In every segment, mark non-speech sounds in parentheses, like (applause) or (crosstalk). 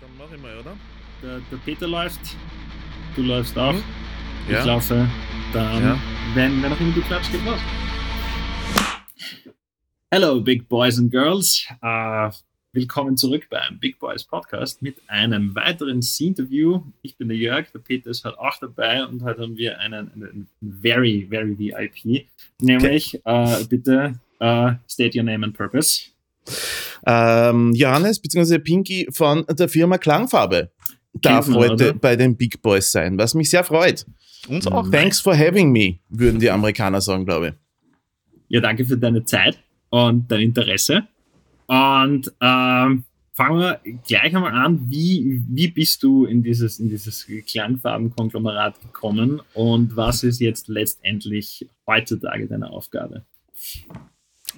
Dann mach ich mal, oder? Der, der Peter läuft, du läufst auch. Mhm. Ich Ja. laufe. Dann, Ja. wenn, wenn auch immer du klatscht, geht los. Hello, Big Boys and Girls. Äh, willkommen zurück beim Big Boys Podcast mit einem weiteren Interview. Ich bin der Jörg, der Peter ist halt auch dabei und heute haben wir einen, einen very, very VIP. Nämlich, äh, bitte, äh, state your name and purpose. Ähm, Johannes bzw. Pinky von der Firma Klangfarbe darf man, heute oder? bei den Big Boys sein, was mich sehr freut. Uns auch. Thanks for having me, würden die Amerikaner sagen, glaube ich. Ja, danke für deine Zeit und dein Interesse. Und ähm, fangen wir gleich einmal an. Wie, wie bist du in dieses, in dieses Klangfarbenkonglomerat gekommen und was ist jetzt letztendlich heutzutage deine Aufgabe? Außer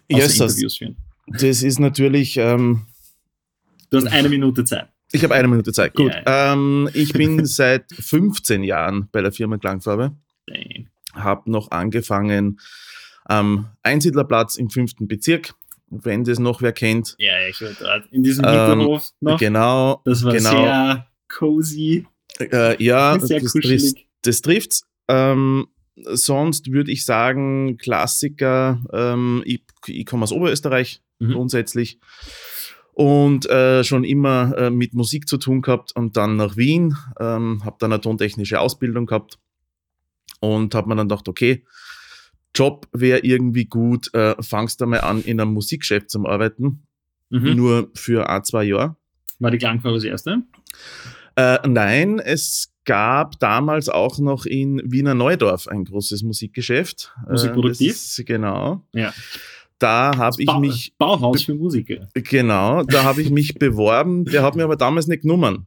Yes, Interviews führen. das ist natürlich, ähm, Du hast eine Minute Zeit. ich habe eine Minute Zeit. Gut, Ja, Ähm, ich (laughs) bin seit 15 Jahren bei der Firma Klangfarbe, habe noch angefangen am Einsiedlerplatz im fünften Bezirk, wenn das noch wer kennt. Ja, ich war gerade in diesem Ähm, Hinterhof noch. Genau, Das war genau. sehr cozy, Äh, ja, sehr das, trifft, das trifft's. Ähm, sonst würde ich sagen, Klassiker, ähm, ich, ich komme aus Oberösterreich Mhm. grundsätzlich und äh, schon immer äh, mit Musik zu tun gehabt und dann nach Wien, ähm, habe dann eine tontechnische Ausbildung gehabt und habe mir dann gedacht, okay, Job wäre irgendwie gut, äh, fangst du mal an, in einem Musikgeschäft zu arbeiten, Mhm. nur für ein, zwei Jahre. War die Klangfarbe das erste? Äh, nein, es gab damals auch noch in Wiener Neudorf ein großes Musikgeschäft. Äh, Musikproduktiv? ist- genau. Ja. Da habe ich Bau- mich, Bauhaus für Musiker. genau, da habe ich mich (laughs) beworben. Der hat mir aber damals nicht genommen.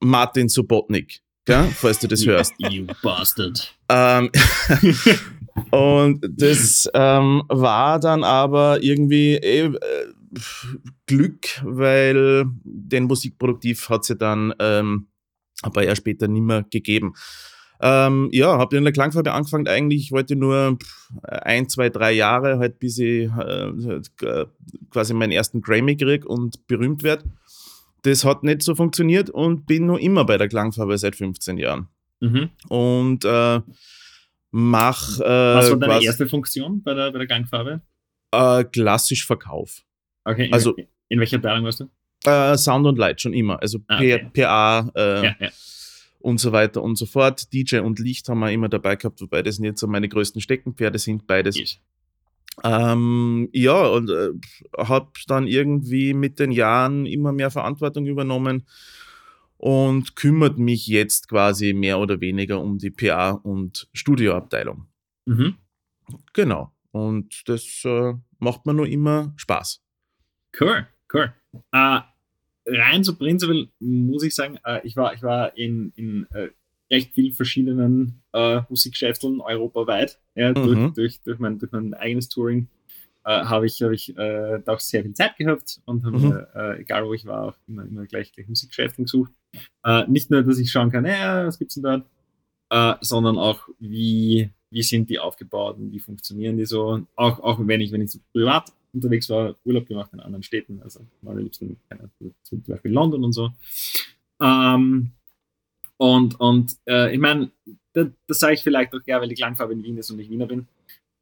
Martin Subotnik, gell, falls du das (laughs) hörst. You bastard. Ähm, (laughs) und das ähm, war dann aber irgendwie eh, äh, Glück, weil den Musikproduktiv hat sie dann ähm, ein paar Jahre später nicht mehr gegeben. Ähm, ja, habe in der Klangfarbe angefangen. Eigentlich ich wollte nur pff, ein, zwei, drei Jahre, halt, bis ich äh, quasi meinen ersten Grammy krieg und berühmt werde. Das hat nicht so funktioniert und bin nur immer bei der Klangfarbe seit 15 Jahren Mhm. und äh, mach äh, Was war deine erste Funktion bei der, bei der Gangfarbe? äh, klassisch Verkauf. Okay, in, Also- in welcher Abteilung warst du? Äh, Sound und Light schon immer. Also Ah, okay. PA äh, ja, ja. und so weiter und so fort. DJ und Licht haben wir immer dabei gehabt, wobei das nicht so meine größten Steckenpferde sind, beides. Ist. Ähm, ja, und äh, habe dann irgendwie mit den Jahren immer mehr Verantwortung übernommen und kümmert mich jetzt quasi mehr oder weniger um die PA und Studioabteilung. Mhm. Genau. Und das äh, macht mir nur immer Spaß. Cool, cool. Äh, rein so prinzipiell muss ich sagen, äh, ich war, ich war in, in äh, recht vielen verschiedenen äh, Musikgeschäften europaweit. Ja, durch, Mhm. durch, durch, mein, durch mein eigenes Touring äh, habe ich, hab ich äh, da auch sehr viel Zeit gehabt und habe Mhm. äh, egal wo ich war, auch immer, immer gleich, gleich Musikgeschäfte gesucht. Äh, nicht nur, dass ich schauen kann, ja, was gibt's denn dort, äh, sondern auch, wie, wie sind die aufgebaut und wie funktionieren die so. Auch, auch wenn ich, wenn ich so privat unterwegs war, Urlaub gemacht in anderen Städten, also am liebsten, Ahnung, zum Beispiel London und so. Ähm, und und äh, ich meine, das, das sage ich vielleicht auch gerne, weil die Klangfarbe in Wien ist und ich Wiener bin.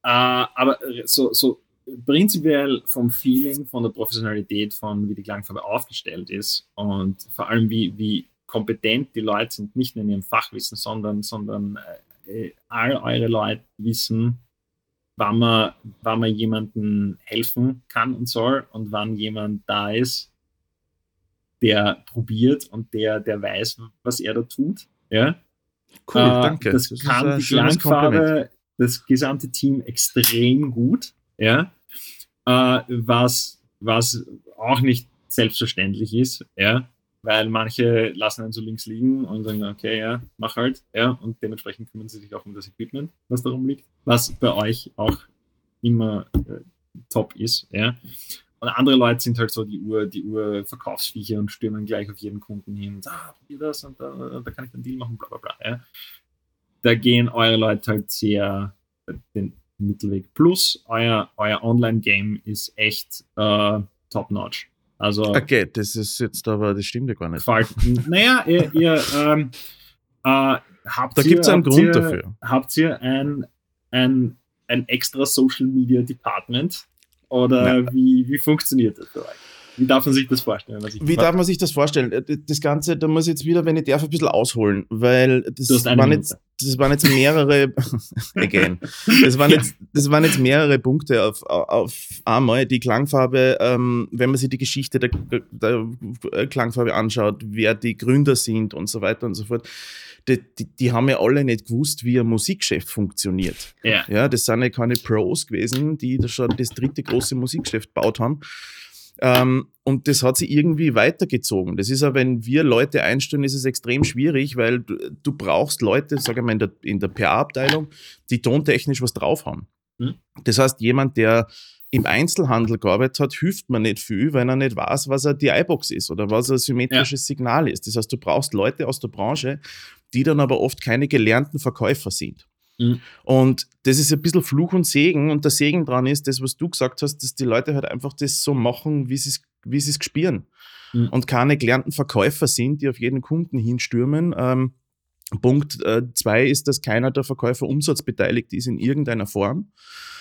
Äh, aber so, so prinzipiell vom Feeling, von der Professionalität, von wie die Klangfarbe aufgestellt ist und vor allem wie, wie kompetent die Leute sind, nicht nur in ihrem Fachwissen, sondern, sondern äh, all eure Leute wissen, wann man, wann man jemandem helfen kann und soll und wann jemand da ist, der probiert und der, der weiß, was er da tut. Ja? Cool, Äh, danke. Das, ist kann die. Klangfarbe, das gesamte Team extrem gut. Ja? Äh, was, was auch nicht selbstverständlich ist. Ja? Weil manche lassen einen so links liegen und sagen, okay, ja, mach halt. Ja? Und dementsprechend kümmern sie sich auch um das Equipment, was darum liegt. Was bei euch auch immer äh, top ist. Ja? Und andere Leute sind halt so die Uhr, die Uhr Verkaufsviecher und stürmen gleich auf jeden Kunden hin. Ah, probier das und da, da kann ich einen Deal machen, bla bla bla. Ja. Da gehen eure Leute halt sehr äh, den Mittelweg. Plus euer, euer Online-Game ist echt äh, top-notch. Also, Okay, das ist jetzt aber, das stimmt ja gar nicht. gefällt. naja, ihr, ihr ähm, äh, habt Da ihr, gibt's einen Grund ihr, dafür. Habt ihr ein, ein, ein extra Social Media Department? Oder wie, wie funktioniert das für euch? Wie darf man sich das vorstellen? Wie darf man sich das vorstellen? Äh, Das Ganze, da muss ich jetzt wieder, wenn ich darf, ein bisschen ausholen, weil das waren, Minute. jetzt, das waren jetzt mehrere, (laughs) again, das waren, jetzt, das waren jetzt mehrere Punkte auf, auf einmal. Die Klangfarbe, ähm, wenn man sich die Geschichte der, der Klangfarbe anschaut, wer die Gründer sind und so weiter und so fort, die, die, die haben ja alle nicht gewusst, wie ein Musikgeschäft funktioniert. Ja. Ja, das sind ja keine Pros gewesen, die da schon das dritte große Musikgeschäft gebaut haben. Ähm, und das hat sich irgendwie weitergezogen. Das ist ja, wenn wir Leute einstellen, ist es extrem schwierig, weil du, du brauchst Leute, sage ich mal, in der, in der PA-Abteilung, die tontechnisch was drauf haben. Mhm. Das heißt, jemand, der im Einzelhandel gearbeitet hat, hilft mir nicht viel, wenn er nicht weiß, was er die iBox ist oder was ein symmetrisches Signal ist. Das heißt, du brauchst Leute aus der Branche, die dann aber oft keine gelernten Verkäufer sind. Mhm. Und das ist ein bisschen Fluch und Segen. Und der Segen dran ist, das, was du gesagt hast, dass die Leute halt einfach das so machen, wie sie es wie sie es gespüren. Mhm. Und keine gelernten Verkäufer sind, die auf jeden Kunden hinstürmen. Ähm, Punkt äh, zwei ist, dass keiner der Verkäufer umsatzbeteiligt ist in irgendeiner Form.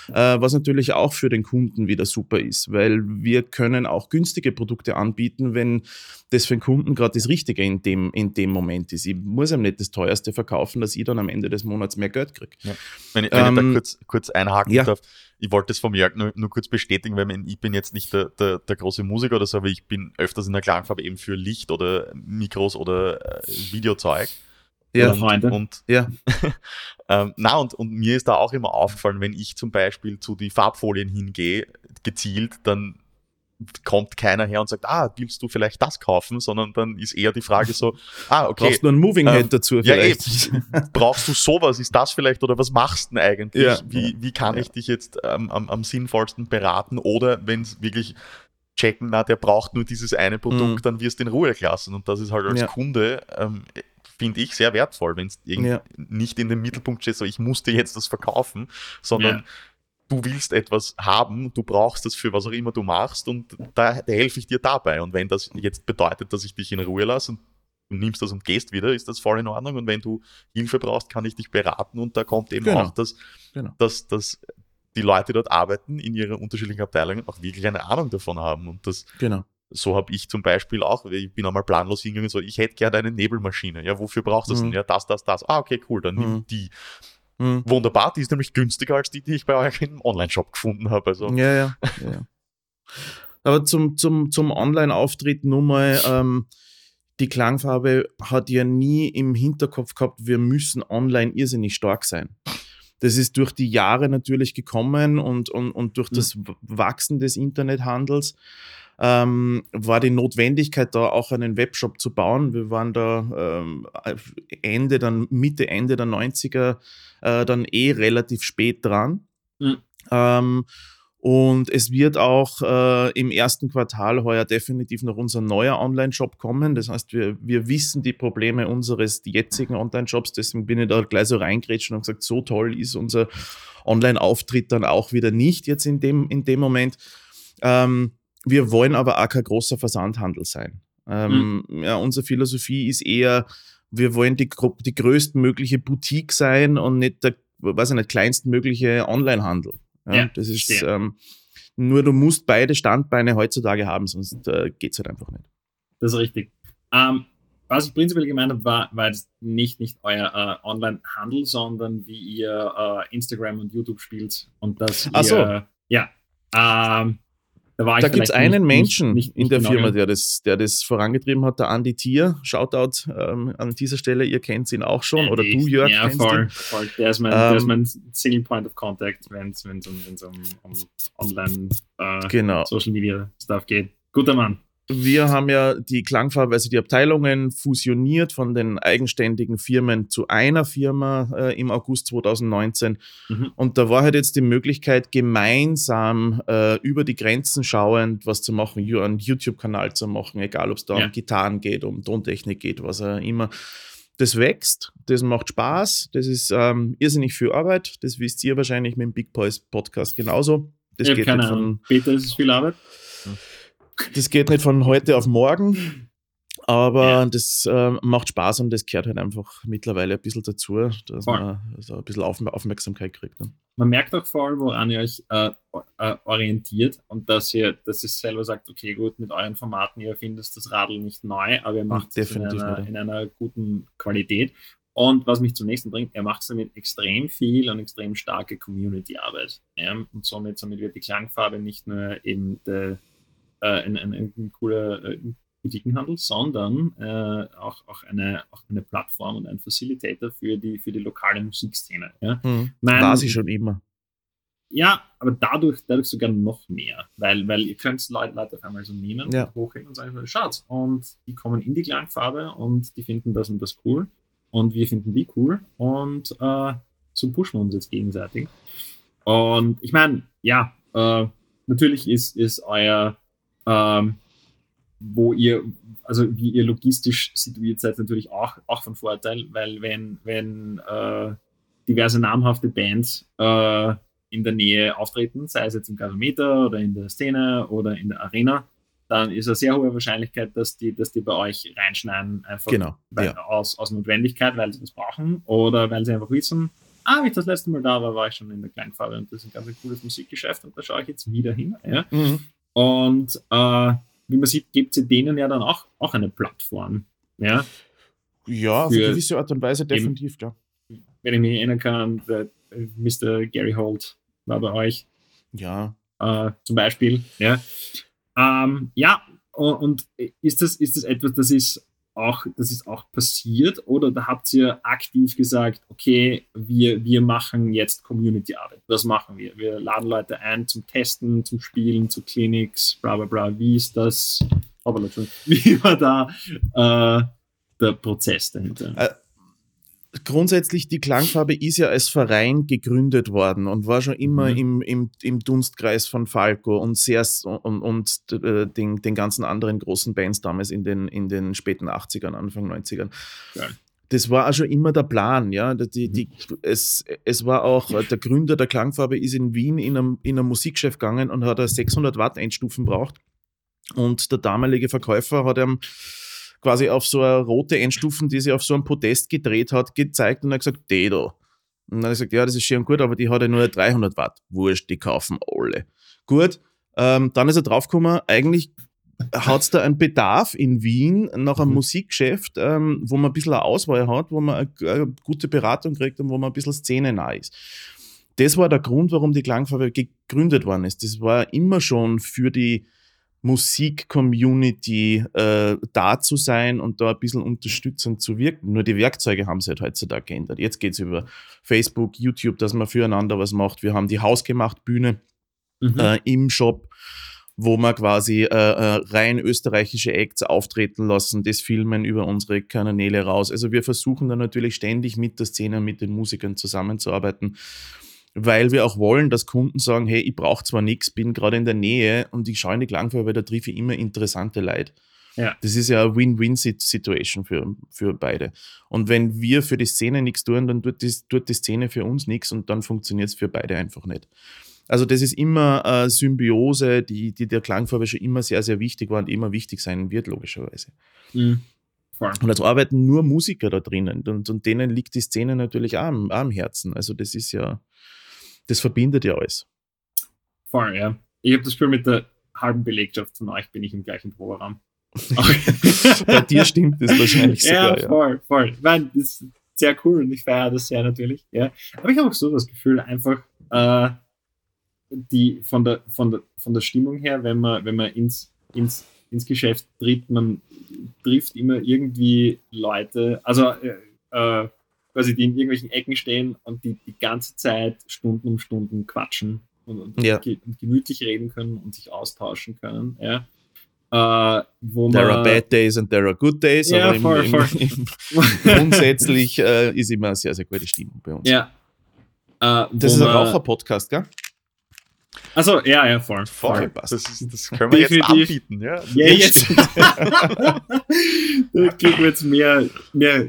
Äh, was natürlich auch für den Kunden wieder super ist, weil wir können auch günstige Produkte anbieten, wenn das für den Kunden gerade das Richtige in dem, in dem Moment ist. Ich muss ihm nicht das teuerste verkaufen, dass ich dann am Ende des Monats mehr Geld kriege. Wenn ich, wenn ich da Ähm, kurz, kurz einhaken ja. darf, ich wollte es vom Jörg nur, nur kurz bestätigen, weil ich bin jetzt nicht der, der, der große Musiker oder so, aber ich bin öfters in der Klangfarbe eben für Licht oder Mikros oder äh, Videozeug. Ja, und, Freunde. Und, ja, (laughs) ähm, na, und, und mir ist da auch immer aufgefallen, wenn ich zum Beispiel zu die Farbfolien hingehe, gezielt, dann kommt keiner her und sagt, ah, willst du vielleicht das kaufen, sondern dann ist eher die Frage so, (laughs) ah, okay, brauchst du einen Moving Head Ähm, dazu ja, vielleicht. brauchst du sowas? Ist das vielleicht oder was machst du denn eigentlich? Ja. Wie, wie kann ich dich jetzt ähm, am, am sinnvollsten beraten? Oder wenn es wirklich checken, na, der braucht nur dieses eine Produkt, Mhm. dann wirst du in Ruhe gelassen. Und das ist halt als Ja. Kunde, ähm, finde ich, sehr wertvoll, wenn es Ja. nicht in den Mittelpunkt steht, so ich muss dir jetzt das verkaufen, sondern Ja. du willst etwas haben, du brauchst das für was auch immer du machst und da, da helfe ich dir dabei. Und wenn das jetzt bedeutet, dass ich dich in Ruhe lasse und du nimmst das und gehst wieder, ist das voll in Ordnung. Und wenn du Hilfe brauchst, kann ich dich beraten und da kommt eben Genau. auch, dass, Genau. dass, dass die Leute dort arbeiten in ihren unterschiedlichen Abteilungen auch wirklich eine Ahnung davon haben. Und das, Genau. So habe ich zum Beispiel auch, ich bin einmal planlos hingegangen, so, ich hätte gerne eine Nebelmaschine. Ja, wofür brauchst du das Mhm. denn? Ja, das, das, das. Ah, okay, cool, dann nimm Mhm. die. Mhm. Wunderbar, die ist nämlich günstiger als die, die ich bei euch im Online-Shop gefunden habe. Also, Ja, ja, ja. ja. Aber zum, zum, zum Online-Auftritt nur mal, ähm, die Klangfarbe hat ja nie im Hinterkopf gehabt, wir müssen online irrsinnig stark sein. Das ist durch die Jahre natürlich gekommen und, und, und durch das W- Wachsen des Internethandels ähm, war die Notwendigkeit da auch einen Webshop zu bauen. Wir waren da ähm, Ende, dann Mitte, Ende der 90er äh, dann eh relativ spät dran. Mhm. Ähm, und es wird auch äh, im ersten Quartal heuer definitiv noch unser neuer Online-Shop kommen. Das heißt, wir, wir wissen die Probleme unseres jetzigen Online-Shops. Deswegen bin ich da gleich so reingrätscht und gesagt, so toll ist unser Online-Auftritt dann auch wieder nicht jetzt in dem, in dem Moment. Ähm, wir wollen aber auch kein großer Versandhandel sein. Ähm, ja, unsere Philosophie ist eher, wir wollen die, die größtmögliche Boutique sein und nicht der, weiß ich nicht, kleinstmögliche Online-Handel. Ja, Ja, das ist ähm, nur, du musst beide Standbeine heutzutage haben, sonst äh, geht es halt einfach nicht. Das ist richtig. Ähm, was ich prinzipiell gemeint habe, war, war jetzt nicht, nicht euer äh, Online-Handel, sondern wie ihr äh, Instagram und YouTube spielt und das Ach so. ihr, ja, ähm, da Da gibt es einen nicht- Menschen nicht, nicht, in der genau Firma, der das, der das vorangetrieben hat, der Andi Tier. Shoutout ähm, an dieser Stelle, ihr kennt ihn auch schon, oder du, Jörg, Ja, kennst voll, ihn. voll. Der ist mein, der ist Ähm, mein Single Point of Contact, wenn es um, wenn's um, um Online äh, Genau. Social Media Stuff geht. Guter Mann. Wir haben ja die Klangfarbe, also die Abteilungen fusioniert von den eigenständigen Firmen zu einer Firma äh, im August 2019. Mhm. Und da war halt jetzt die Möglichkeit, gemeinsam äh, über die Grenzen schauend was zu machen, einen YouTube-Kanal zu machen, egal ob es da Ja. um Gitarren geht, um Tontechnik geht, was auch immer. Das wächst, das macht Spaß, das ist ähm, irrsinnig viel Arbeit. Das wisst ihr wahrscheinlich mit dem Big Boys Podcast genauso. Das ich geht keine Ahnung. Peter, ist es viel Arbeit? Das geht nicht von heute auf morgen, aber ja. das äh, macht Spaß und das gehört halt einfach mittlerweile ein bisschen dazu, dass Voll. man so ein bisschen Auf Aufmerksamkeit kriegt. Ne? Man merkt auch voll, woran ihr euch äh, äh, orientiert und dass ihr, dass ihr selber sagt, okay, gut, mit euren Formaten, ihr findet das Radl nicht neu, aber ihr macht es in, einer, in einer guten Qualität. Und was mich zum nächsten bringt, er macht damit extrem viel und extrem starke Community-Arbeit. Ja? Und somit, somit wird die Klangfarbe nicht nur eben der, ein, ein, ein, cooler äh, Boutiquenhandel, sondern äh, auch, auch, eine, auch eine Plattform und ein Facilitator für die, für die lokale Musikszene. Ja? Mhm. Mein, War sie schon immer. Ja, aber dadurch, dadurch sogar noch mehr, weil, weil ihr könnt Leute, Leute auf einmal so nehmen ja. und hochhängen und sagen, schaut, und die kommen in die Klangfarbe und die finden das und das cool und wir finden die cool und äh, so pushen wir uns jetzt gegenseitig. Und ich meine, ja, äh, natürlich ist, ist euer, ähm, wo ihr, also wie ihr logistisch situiert seid, natürlich auch, auch von Vorteil, weil wenn, wenn äh, diverse namhafte Bands äh, in der Nähe auftreten, sei es jetzt im Gasometer oder in der Szene oder in der Arena, dann ist eine sehr hohe Wahrscheinlichkeit, dass die, dass die bei euch reinschneiden, einfach genau, weil, ja. aus, aus Notwendigkeit, weil sie das brauchen oder weil sie einfach wissen, ah, wie ich das letzte Mal da war, war ich schon in der Kleinfarbe und das ist ein ganz cooles Musikgeschäft und da schaue ich jetzt wieder hin. Ja? Mhm. Und äh, wie man sieht, gibt sie denen ja dann auch, auch eine Plattform. Ja, ja auf eine gewisse Art und Weise definitiv, klar. Wenn ich mich erinnern kann, der Mr. Gary Holt war bei euch. Ja. Äh, zum Beispiel, ja. Ähm, ja, und ist das, ist das etwas, das ist auch, das ist auch passiert oder da habt ihr aktiv gesagt, okay, wir, wir machen jetzt Community-Arbeit. Was machen wir? Wir laden Leute ein zum Testen, zum Spielen, zu Clinics, bla bla bla. Wie ist das? (laughs) Wie war da äh, der Prozess dahinter? Grundsätzlich, die Klangfarbe ist ja als Verein gegründet worden und war schon immer mhm. im, im, im Dunstkreis von Falco und sehr und, und äh, den, den ganzen anderen großen Bands damals in den, in den späten 80ern, Anfang 90ern. Ja. Das war auch schon immer der Plan, ja. Die, die, mhm. es, es war auch, äh, der Gründer der Klangfarbe ist in Wien in einem, in einem Musikchef gegangen und hat 600 Watt Einstufen braucht. Und der damalige Verkäufer hat ihm quasi auf so eine rote Endstufen, die sie auf so einem Podest gedreht hat, gezeigt und hat gesagt, die da. Und dann hat er gesagt, ja, das ist schön gut, aber die hat ja nur 300 Watt. Wurscht, die kaufen alle. Gut, ähm, dann ist er draufgekommen, eigentlich hat es da einen Bedarf in Wien nach einem mhm. Musikgeschäft, ähm, wo man ein bisschen eine Auswahl hat, wo man eine, eine gute Beratung kriegt und wo man ein bisschen Szene nah ist. Das war der Grund, warum die Klangfarbe gegründet worden ist. Das war immer schon für die Musik-Community äh, da zu sein und da ein bisschen unterstützend zu wirken. Nur die Werkzeuge haben sich halt heutzutage geändert. Jetzt geht es über Facebook, YouTube, dass man füreinander was macht. Wir haben die hausgemacht Bühne mhm. äh, im Shop, wo wir quasi äh, äh, rein österreichische Acts auftreten lassen, das filmen über unsere Kanäle raus. Also wir versuchen da natürlich ständig mit der Szene mit den Musikern zusammenzuarbeiten weil wir auch wollen, dass Kunden sagen, hey, ich brauche zwar nichts, bin gerade in der Nähe und ich schaue in die Klangfarbe, da treffe ich immer interessante Leute. Ja. Das ist ja eine Win-Win-Situation für, für beide. Und wenn wir für die Szene nichts tun, dann tut die, tut die Szene für uns nichts und dann funktioniert es für beide einfach nicht. Also das ist immer eine Symbiose, die, die der Klangfarbe schon immer sehr, sehr wichtig war und immer wichtig sein wird, logischerweise. Mhm. Und jetzt arbeiten nur Musiker da drinnen und, und denen liegt die Szene natürlich auch am, auch am Herzen. Also das ist ja, das verbindet ja alles. Voll, ja. Ich habe das Gefühl, mit der halben Belegschaft von euch bin ich im gleichen Proberaum. (laughs) Bei dir stimmt das wahrscheinlich sogar. Ja, voll, voll. Ich meine, das ist sehr cool und ich feiere das sehr natürlich. Ja. Aber ich habe auch so das Gefühl, einfach äh, die von der, von, der, von der Stimmung her, wenn man, wenn man ins, ins, ins Geschäft tritt, man trifft immer irgendwie Leute, also äh, äh quasi die in irgendwelchen Ecken stehen und die die ganze Zeit Stunden um Stunden quatschen und, und, ja. und gemütlich reden können und sich austauschen können. Ja. Uh, wo there man, are bad days and there are good days, ja, aber voll, im, voll. Im, (laughs) grundsätzlich uh, ist immer eine sehr, sehr gute Stimmung bei uns. Ja. Uh, das ist ein Raucher-Podcast, gell? Achso, ja, ja, voll. Voll, voll. Das, ist, das können wir Definitiv. jetzt anbieten, ja. Ja, jetzt. (laughs) (laughs) da kriegen wir jetzt mehr, mehr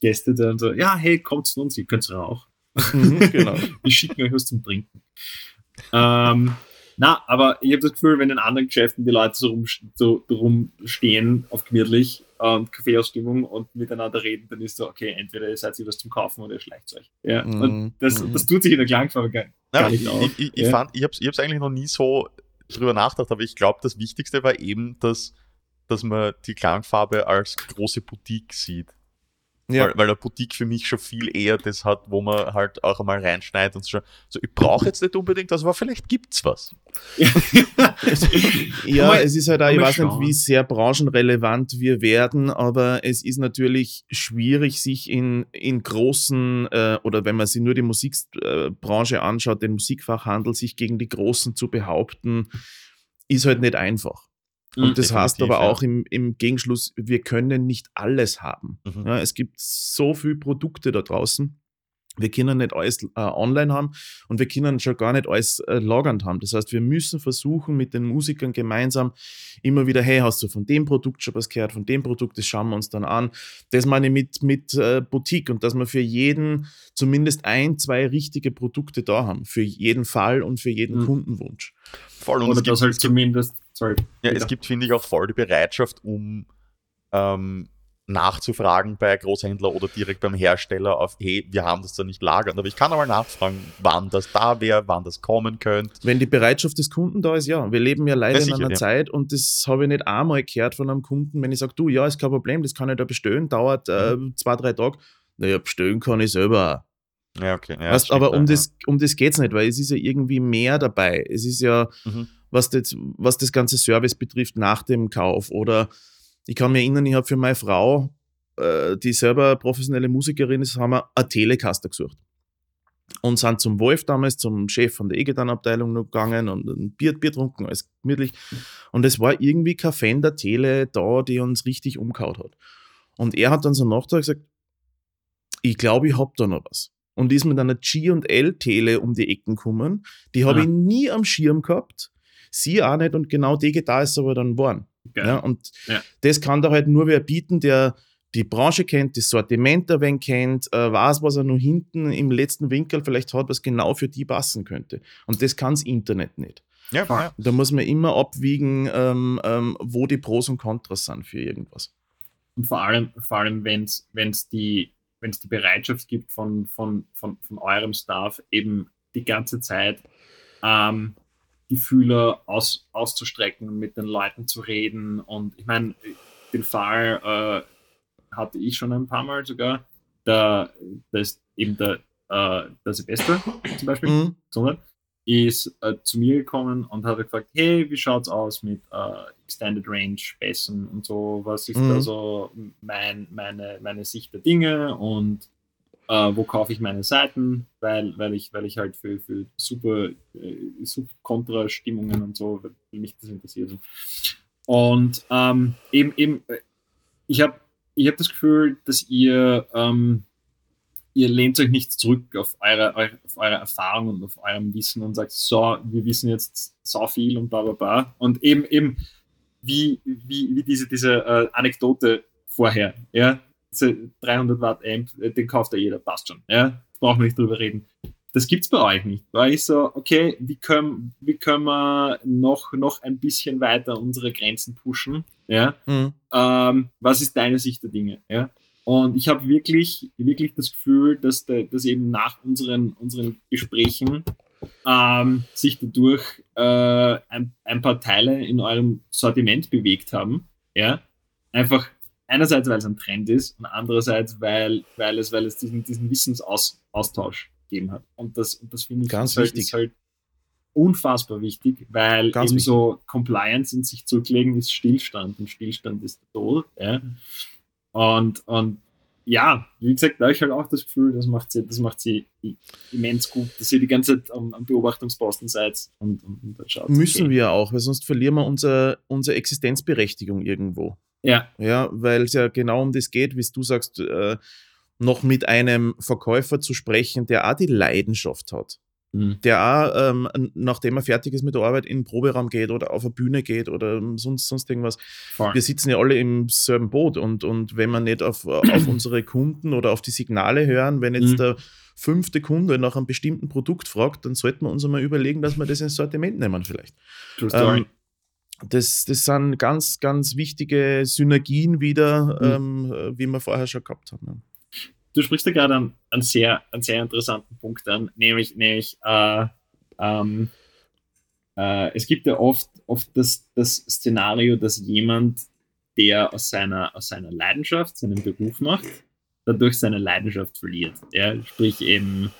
Gäste dann so, ja, hey, kommt zu uns, ihr könnt rauchen. Mhm, genau. (laughs) Wir schicken euch was zum Trinken. Ähm, Na, aber ich habe das Gefühl, wenn in anderen Geschäften die Leute so, rum, so rumstehen auf gemütlich und Kaffeeausstimmung und miteinander reden, dann ist so, okay, entweder ihr seid ihr was zum Kaufen oder ihr schleicht euch. Ja, Mhm. und das, das tut sich in der Klangfarbe gar, Ja, gar ich nicht auf. ich, ich, ich, ja. fand, ich habe es eigentlich noch nie so drüber nachgedacht, aber ich glaube, das Wichtigste war eben, dass, dass man die Klangfarbe als große Boutique sieht. Ja. Weil, weil eine Boutique für mich schon viel eher das hat, wo man halt auch einmal reinschneidet und schon so, ich brauche jetzt nicht unbedingt das, aber vielleicht gibt's was. (laughs) Ja, Mal- es ist halt auch, ich weiß nicht, schauen. wie sehr branchenrelevant wir werden, aber es ist natürlich schwierig, sich in, in großen, äh, oder wenn man sich nur die Musikbranche anschaut, den Musikfachhandel, sich gegen die Großen zu behaupten, ist halt nicht einfach. Und das heißt aber ja. auch im, im Gegenschluss, wir können nicht alles haben. Mhm. Ja, es gibt so viele Produkte da draußen. Wir können nicht alles äh, online haben und wir können schon gar nicht alles äh, lagernd haben. Das heißt, wir müssen versuchen, mit den Musikern gemeinsam immer wieder, hey, hast du von dem Produkt schon was gehört, von dem Produkt, das schauen wir uns dann an. Das meine ich mit, mit äh, Boutique und dass wir für jeden zumindest ein, zwei richtige Produkte da haben. Für jeden Fall und für jeden Mhm. Kundenwunsch. Voll. Und Oder das halt zumindest, sorry. ja, bitte. es gibt, finde ich, auch voll die Bereitschaft, um ähm, nachzufragen bei Großhändler oder direkt beim Hersteller auf, hey, wir haben das da nicht lagern. Aber ich kann einmal nachfragen, wann das da wäre, wann das kommen könnte. Wenn die Bereitschaft des Kunden da ist, ja. Wir leben ja leider Ja, in sicher, einer ja. Zeit und das habe ich nicht einmal gehört von einem Kunden, wenn ich sage, du, ja, ist kein Problem, das kann ich da bestellen, dauert äh, Mhm. zwei, drei Tage. Naja, bestellen kann ich selber. Ja, okay. Ja, weißt, aber um ja, das, um das geht es nicht, weil es ist ja irgendwie mehr dabei. Es ist ja, Mhm. Was, das, was das ganze Service betrifft nach dem Kauf. Oder ich kann mich erinnern, ich habe für meine Frau, äh, die selber professionelle Musikerin ist, haben wir eine Telecaster gesucht. Und sind zum Wolf damals, zum Chef von der E-Gitarrenabteilung noch gegangen und ein Bier, Bier trunken, alles gemütlich. Und es war irgendwie kein Fender Tele da, die uns richtig umgehauen hat. Und er hat dann so nachgedacht gesagt, ich glaube, ich hab da noch was. Und ist mit einer G&L-Tele um die Ecken gekommen. Die habe Ah. ich nie am Schirm gehabt. Sie auch nicht und genau die Gitarre ist aber dann. Geil. Ja, und Ja. das kann da halt nur wer bieten, der die Branche kennt, das Sortiment wenig kennt, äh, weiß, was er nur hinten im letzten Winkel vielleicht hat, was genau für die passen könnte. Und das kann das Internet nicht. Ja, ja. Da muss man immer abwiegen, ähm, ähm, wo die Pros und Kontras sind für irgendwas. Und vor allem, vor allem wenn es die, wenn's die Bereitschaft gibt von, von, von, von eurem Staff, eben die ganze Zeit ähm, die Fühler aus, auszustrecken und mit den Leuten zu reden. Und ich meine, den Fall äh, hatte ich schon ein paar Mal sogar. Da, da ist eben der, äh, der Silvester zum Beispiel. Mhm. sondern ist äh, zu mir gekommen und hat gefragt, hey, wie schaut's aus mit äh, Extended Range Bässen und so, was ist Mhm. da so mein, meine, meine Sicht der Dinge und äh, wo kaufe ich meine Seiten, weil, weil, ich, weil ich halt für, für super, äh, super Kontrastimmungen und so, weil mich das interessiert. Und ähm, eben, eben, äh, ich habe ich hab das Gefühl, dass ihr ähm, ihr lehnt euch nicht zurück auf eure, eu- auf eure Erfahrung und auf eurem Wissen und sagt, so, wir wissen jetzt so viel und bla bla bla. Und eben, eben wie, wie, wie diese, diese äh, Anekdote vorher, ja, 300 Watt Amp, äh, den kauft ja jeder, passt schon, ja, brauchen wir nicht drüber reden. Das gibt's bei euch nicht. Euch ist so, okay, wie können, wie können wir noch, noch ein bisschen weiter unsere Grenzen pushen, ja, Mhm. ähm, was ist deine Sicht der Dinge? Ja? Und ich habe wirklich, wirklich das Gefühl, dass, der, dass eben nach unseren, unseren Gesprächen ähm, sich dadurch äh, ein, ein paar Teile in eurem Sortiment bewegt haben. Ja? Einfach einerseits, weil es ein Trend ist und andererseits, weil, weil, es, weil es diesen, diesen Wissensaustausch gegeben hat. Und das, und das finde ich Ganz halt, wichtig. halt unfassbar wichtig, weil Ganz eben wichtig. so Compliance in sich zurücklegen ist Stillstand und Stillstand ist der Tod. Ja? Und, und ja, wie gesagt, da habe ich halt auch das Gefühl, das macht sie, das macht sie immens gut, dass ihr die ganze Zeit am, am Beobachtungsposten seid und, und, und dann schaut. Müssen okay. wir auch, weil sonst verlieren wir unser, unsere Existenzberechtigung irgendwo. Ja, Ja, weil es ja genau um das geht, wie du sagst, äh, noch mit einem Verkäufer zu sprechen, der auch die Leidenschaft hat. Mhm. Der auch, ähm, nachdem er fertig ist mit der Arbeit, in den Proberaum geht oder auf eine Bühne geht oder sonst, sonst irgendwas. voll. Wir sitzen ja alle im selben Boot und, und wenn wir nicht auf, auf (clears throat) unsere Kunden oder auf die Signale hören, wenn jetzt Mhm. der fünfte Kunde nach einem bestimmten Produkt fragt, dann sollten wir uns einmal überlegen, dass wir das ins Sortiment nehmen vielleicht. True story. Ähm, das, das sind ganz, ganz wichtige Synergien wieder, Mhm. ähm, wie wir vorher schon gehabt haben. ja. du sprichst da gerade einen, einen, sehr, einen sehr interessanten Punkt an, nämlich, nämlich äh, ähm, äh, es gibt ja oft, oft das, das Szenario, dass jemand, der aus seiner, aus seiner Leidenschaft seinen Beruf macht, dadurch seine Leidenschaft verliert. Ja? Sprich eben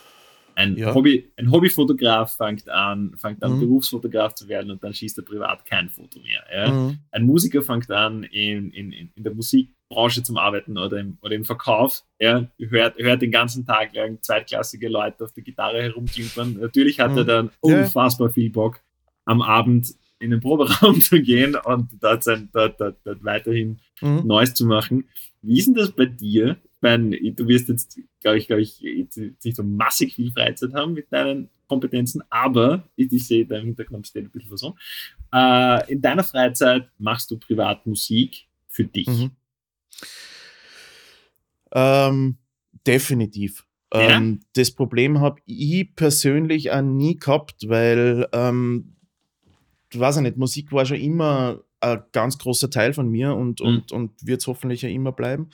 ein, Ja. Hobby, ein Hobbyfotograf fängt an, fängt an Mhm. Berufsfotograf zu werden und dann schießt er privat kein Foto mehr. Ja? Mhm. ein Musiker fängt an, in, in, in der Musikbranche zum Arbeiten oder im, oder im Verkauf. Er hört, hört den ganzen Tag lang zweitklassige Leute auf der Gitarre herumklimpern. Natürlich hat er Mhm. dann Ja. unfassbar viel Bock, am Abend in den Proberaum (laughs) zu gehen und dort, sein, dort, dort, dort weiterhin Mhm. Neues zu machen. Wie ist denn das bei dir? Ich meine, du wirst jetzt, glaube ich, glaube ich, nicht so massig viel Freizeit haben mit deinen Kompetenzen, aber ich, ich sehe, da im Hintergrund steht ein bisschen was rum. Äh, in deiner Freizeit machst du privat Musik für dich. Mhm. Ähm, definitiv. Ja? Ähm, das Problem habe ich persönlich auch nie gehabt, weil, ähm, ich weiß ich nicht, Musik war schon immer ein ganz großer Teil von mir und, Mhm. und, und wird es hoffentlich ja immer bleiben.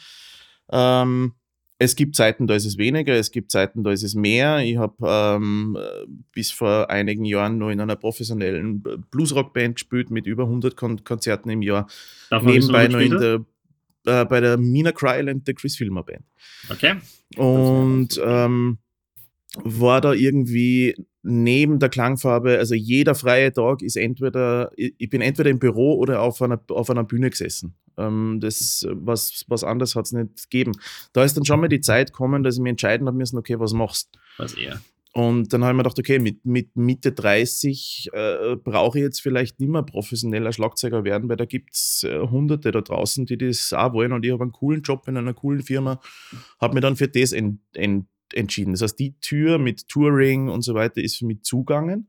Ähm, es gibt Zeiten, da ist es weniger, es gibt Zeiten, da ist es mehr. Ich habe ähm, äh, bis vor einigen Jahren noch in einer professionellen Bluesrock-Band gespielt mit über 100 Kon Konzerten im Jahr Darf nebenbei noch in der, äh, bei der Mina Cryland, der Chris Filmer Band. Okay. Und ähm, war da irgendwie neben der Klangfarbe, also jeder freie Tag ist entweder, ich bin entweder im Büro oder auf einer, auf einer Bühne gesessen. Ähm, das, was, was anderes hat es nicht gegeben. Da ist dann schon mal die Zeit gekommen, dass ich mir entscheiden habe müssen, okay, was machst Was eher. und dann habe ich mir gedacht, okay, mit, mit Mitte 30 äh, brauche ich jetzt vielleicht nicht mehr professioneller Schlagzeuger werden, weil da gibt es äh, Hunderte da draußen, die das auch wollen. Und ich habe einen coolen Job in einer coolen Firma, habe mir dann für das en, en, entschieden. Das heißt, die Tür mit Touring und so weiter ist für mich zugangen.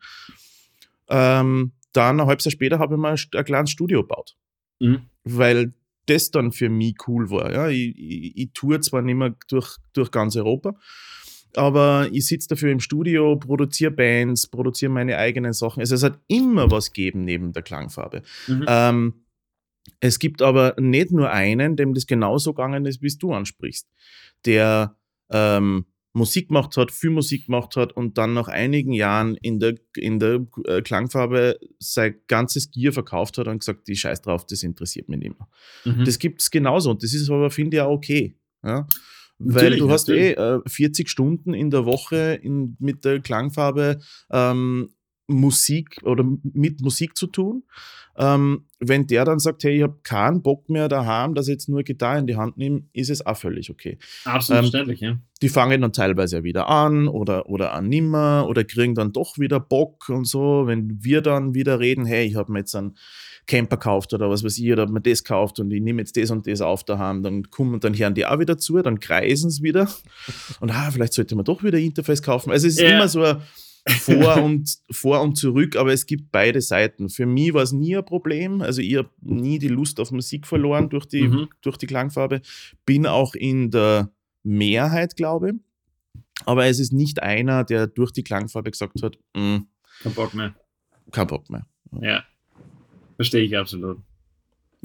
Ähm, dann ein halbes Jahr später habe ich mal ein, kleines Studio gebaut Mhm. weil das dann für mich cool war. Ja, ich, ich, ich tour zwar nicht mehr durch, durch ganz Europa, aber ich sitze dafür im Studio, produziere Bands, produziere meine eigenen Sachen. Also es hat immer was gegeben neben der Klangfarbe. Mhm. Ähm, es gibt aber nicht nur einen, dem das genauso gegangen ist, wie es du ansprichst, der ähm, Musik gemacht hat, viel Musik gemacht hat und dann nach einigen Jahren in der, in der äh, Klangfarbe sein ganzes Gear verkauft hat und gesagt, die Scheiß drauf, das interessiert mich nicht mehr. Mhm. Das gibt es genauso und das ist aber, finde ich, auch okay. Ja? Weil Natürlich, du hast natürlich. eh äh, 40 Stunden in der Woche in, mit der Klangfarbe ähm, Musik oder mit Musik zu tun. Ähm, wenn der dann sagt, hey, ich habe keinen Bock mehr daheim, dass ich jetzt nur Gitarre in die Hand nehme, ist es auch völlig okay. Absolut ähm, verständlich, ja. Die fangen dann teilweise ja wieder an oder, oder an nimmer oder kriegen dann doch wieder Bock und so. Wenn wir dann wieder reden, hey, ich habe mir jetzt einen Camper gekauft oder was weiß ich, oder hab mir das gekauft und ich nehme jetzt das und das auf daheim, dann kommen dann hören die auch wieder zu, dann kreisen sie wieder (laughs) und ah, vielleicht sollte man doch wieder Interface kaufen. Also es ist Ja. immer so ein vor (laughs) und, vor und zurück, aber es gibt beide Seiten. Für mich war es nie ein Problem. Also ich habe nie die Lust auf Musik verloren durch die, Mhm. durch die Klangfarbe. Bin auch in der Mehrheit, glaube ich. Aber es ist nicht einer, der durch die Klangfarbe gesagt hat, "Mm, Kein Bock mehr. kein Bock mehr. Ja. Verstehe ich absolut.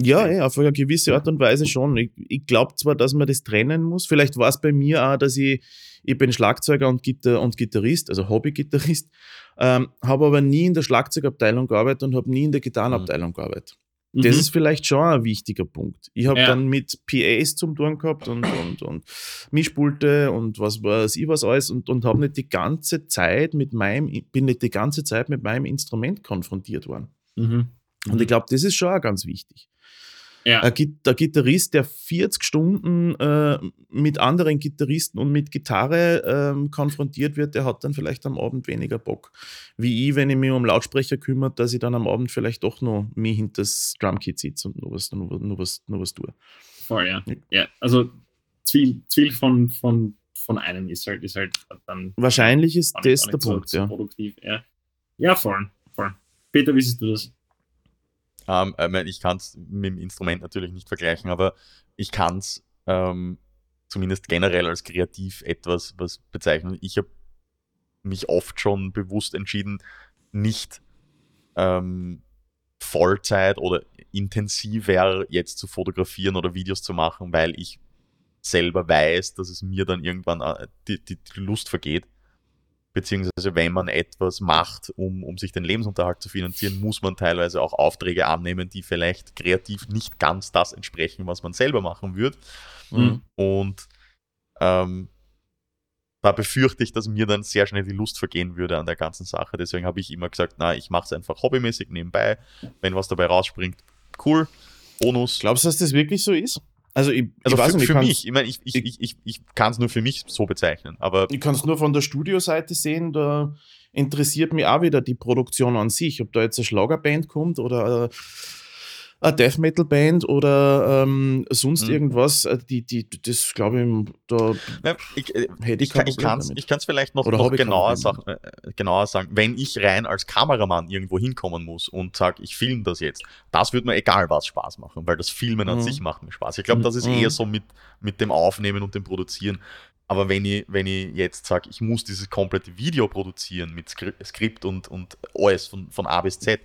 Ja, ey, auf eine gewisse Art und Weise schon. Ich, ich glaube zwar, dass man das trennen muss. Vielleicht war es bei mir auch, dass ich, ich bin Schlagzeuger und, Gitar und Gitarrist, also Hobby-Gitarrist, (laughs) ähm, habe aber nie in der Schlagzeugabteilung gearbeitet und habe nie in der Gitarrenabteilung gearbeitet. Das Mhm. ist vielleicht schon ein wichtiger Punkt. Ich habe Ja. dann mit PAs zum Tun gehabt und, und, und Mischpulte und was weiß ich was alles und, und habe nicht die ganze Zeit mit meinem, bin nicht die ganze Zeit mit meinem Instrument konfrontiert worden. Mhm. Und ich glaube, das ist schon auch ganz wichtig. Ja. Ein, Gitarrist, der 40 Stunden äh, mit anderen Gitarristen und mit Gitarre ähm, konfrontiert wird, der hat dann vielleicht am Abend weniger Bock. Wie ich, wenn ich mich um Lautsprecher kümmere, dass ich dann am Abend vielleicht doch noch mich hinter das Drumkit sitze und nur was, nur, nur was, nur was tue. Voll, ja. Ja. ja. Also zu viel, von, von, von einem ist halt, ist halt dann Wahrscheinlich ist nicht- das auch der so, Punkt, so ja. produktiv. Ja. ja, voll, voll. Peter, wie siehst du das? Ähm, ich, mein, ich kann es mit dem Instrument natürlich nicht vergleichen, aber ich kann es ähm, zumindest generell als kreativ etwas, was bezeichnet. Ich habe mich oft schon bewusst entschieden, nicht ähm, Vollzeit oder intensiver jetzt zu fotografieren oder Videos zu machen, weil ich selber weiß, dass es mir dann irgendwann äh, die, die, die Lust vergeht. Beziehungsweise wenn man etwas macht, um, um sich den Lebensunterhalt zu finanzieren, muss man teilweise auch Aufträge annehmen, die vielleicht kreativ nicht ganz das entsprechen, was man selber machen würde. Mhm. Und ähm, da befürchte ich, dass mir dann sehr schnell die Lust vergehen würde an der ganzen Sache. Deswegen habe ich immer gesagt, na, ich mache es einfach hobbymäßig nebenbei. Wenn was dabei rausspringt, cool. Bonus. Glaubst du, dass das wirklich so ist? Also, ich, also ich weiß für, nicht, für mich, ich meine, ich, ich, ich, ich, ich kann es nur für mich so bezeichnen. Aber ich kann es nur von der Studioseite sehen, da interessiert mich auch wieder die Produktion an sich. Ob da jetzt eine Schlagerband kommt oder äh, eine Death Metal Band oder ähm, sonst mhm. irgendwas, äh, die, die, das glaube ich, da ja, ich, äh, hätte ich, ich kann es ich vielleicht noch, noch genauer, sagen, äh, genauer sagen, wenn ich rein als Kameramann irgendwo hinkommen muss und sage, ich filme das jetzt, das würde mir egal was Spaß machen, weil das Filmen mhm. an sich macht mir Spaß. Ich glaube, das ist mhm. eher so mit, mit dem Aufnehmen und dem Produzieren. Aber wenn ich, wenn ich jetzt sage, ich muss dieses komplette Video produzieren mit Skript und, und alles von, von A bis Z,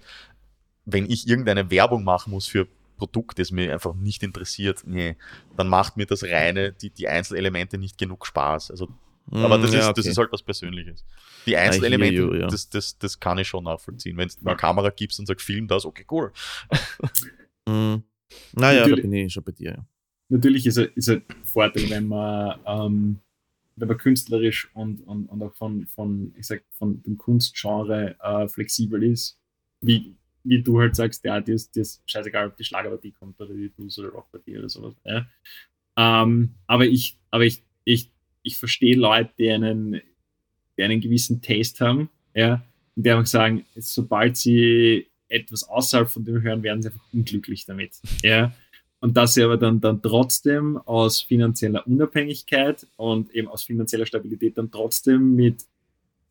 wenn ich irgendeine Werbung machen muss für Produkt, das mir einfach nicht interessiert, nee, dann macht mir das reine, die, die Einzelelemente nicht genug Spaß. Also, mm, aber das, ja, ist, okay. das ist halt was Persönliches. Die Einzelelemente, you, ja. das, das, das kann ich schon nachvollziehen. Wenn du eine Kamera gibst und sagst, film das, okay, cool. (laughs) mm. Naja, natürlich, da bin ich schon bei dir. Ja. Natürlich ist es ein Vorteil, wenn man, ähm, wenn man künstlerisch und, und, und auch von, von, ich sag, von dem Kunstgenre äh, flexibel ist, wie, wie du halt sagst, ja, dir ist, dir ist scheißegal, ob die Schlagerpartie kommt oder die Blues- oder Rockpartie oder sowas. Ja. Ähm, aber ich, aber ich, ich, ich verstehe Leute, die einen, die einen gewissen Taste haben, ja, und die einfach sagen, sobald sie etwas außerhalb von dem hören, werden sie einfach unglücklich damit. Ja. Und dass sie aber dann, dann trotzdem aus finanzieller Unabhängigkeit und eben aus finanzieller Stabilität dann trotzdem mit,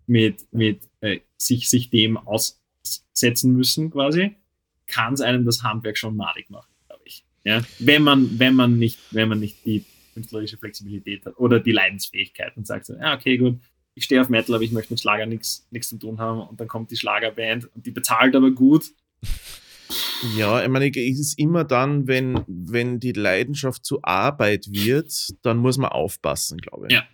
mit, mit äh, sich, sich dem aus, setzen müssen quasi, kann es einem das Handwerk schon madig machen, glaube ich. Ja? Wenn man, wenn man nicht, wenn man nicht die künstlerische Flexibilität hat oder die Leidensfähigkeit und sagt so, ja, okay, gut, ich stehe auf Metal, aber ich möchte mit Schlager nichts zu tun haben und dann kommt die Schlagerband und die bezahlt aber gut. Ja, ich meine, es ist immer dann, wenn, wenn die Leidenschaft zur Arbeit wird, dann muss man aufpassen, glaube ich. Ja.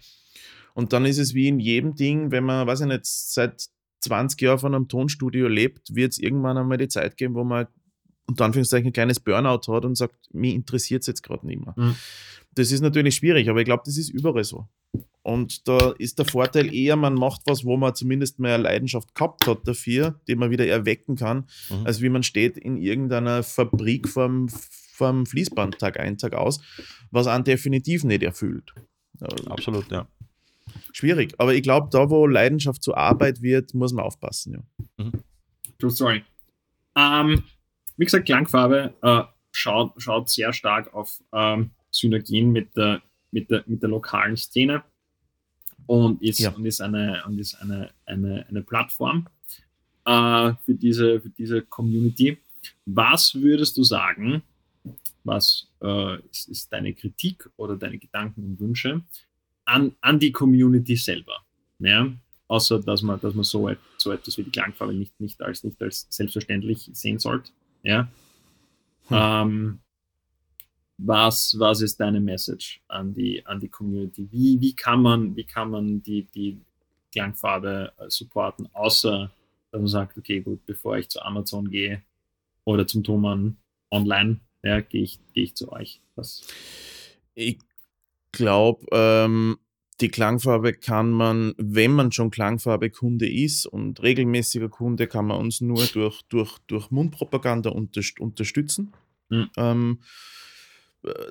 Und dann ist es wie in jedem Ding, wenn man, weiß ich nicht, seit 20 Jahre von einem Tonstudio lebt, wird es irgendwann einmal die Zeit geben, wo man unter Anführungszeichen ein kleines Burnout hat und sagt, mich interessiert es jetzt gerade nicht mehr. Mhm. Das ist natürlich schwierig, aber ich glaube, das ist überall so. Und da ist der Vorteil eher, man macht was, wo man zumindest mehr Leidenschaft gehabt hat dafür, die man wieder erwecken kann, mhm. als wie man steht in irgendeiner Fabrik vom, vom Fließband Tag ein, Tag aus, was einen definitiv nicht erfüllt. Absolut, ja schwierig. Aber ich glaube, da, wo Leidenschaft zur Arbeit wird, muss man aufpassen. Ja. Mhm. True story. Ähm, wie gesagt, Klangfarbe äh, schaut, schaut sehr stark auf ähm, Synergien mit der, mit, der, mit der lokalen Szene und ist, ja. und ist, eine, und ist eine, eine, eine Plattform äh, für, diese, für diese Community. Was würdest du sagen, was äh, ist, ist, deine Kritik oder deine Gedanken und Wünsche an, an die Community selber. Ja? Außer dass man, dass man so, so etwas wie die Klangfarbe nicht, nicht, als, nicht als selbstverständlich sehen sollte. Ja? Hm. Ähm, was, was ist deine Message an die, an die Community? Wie, wie, kann man, wie kann man die, die Klangfarbe äh, supporten, außer dass man sagt, okay, gut, bevor ich zu Amazon gehe oder zum Thomann online, ja, gehe ich, geh ich zu euch. Was? Ich glaube, ähm, die Klangfarbe kann man, wenn man schon Klangfarbe-Kunde ist und regelmäßiger Kunde, kann man uns nur durch, durch, durch Mundpropaganda unterstützen. Mhm. Ähm,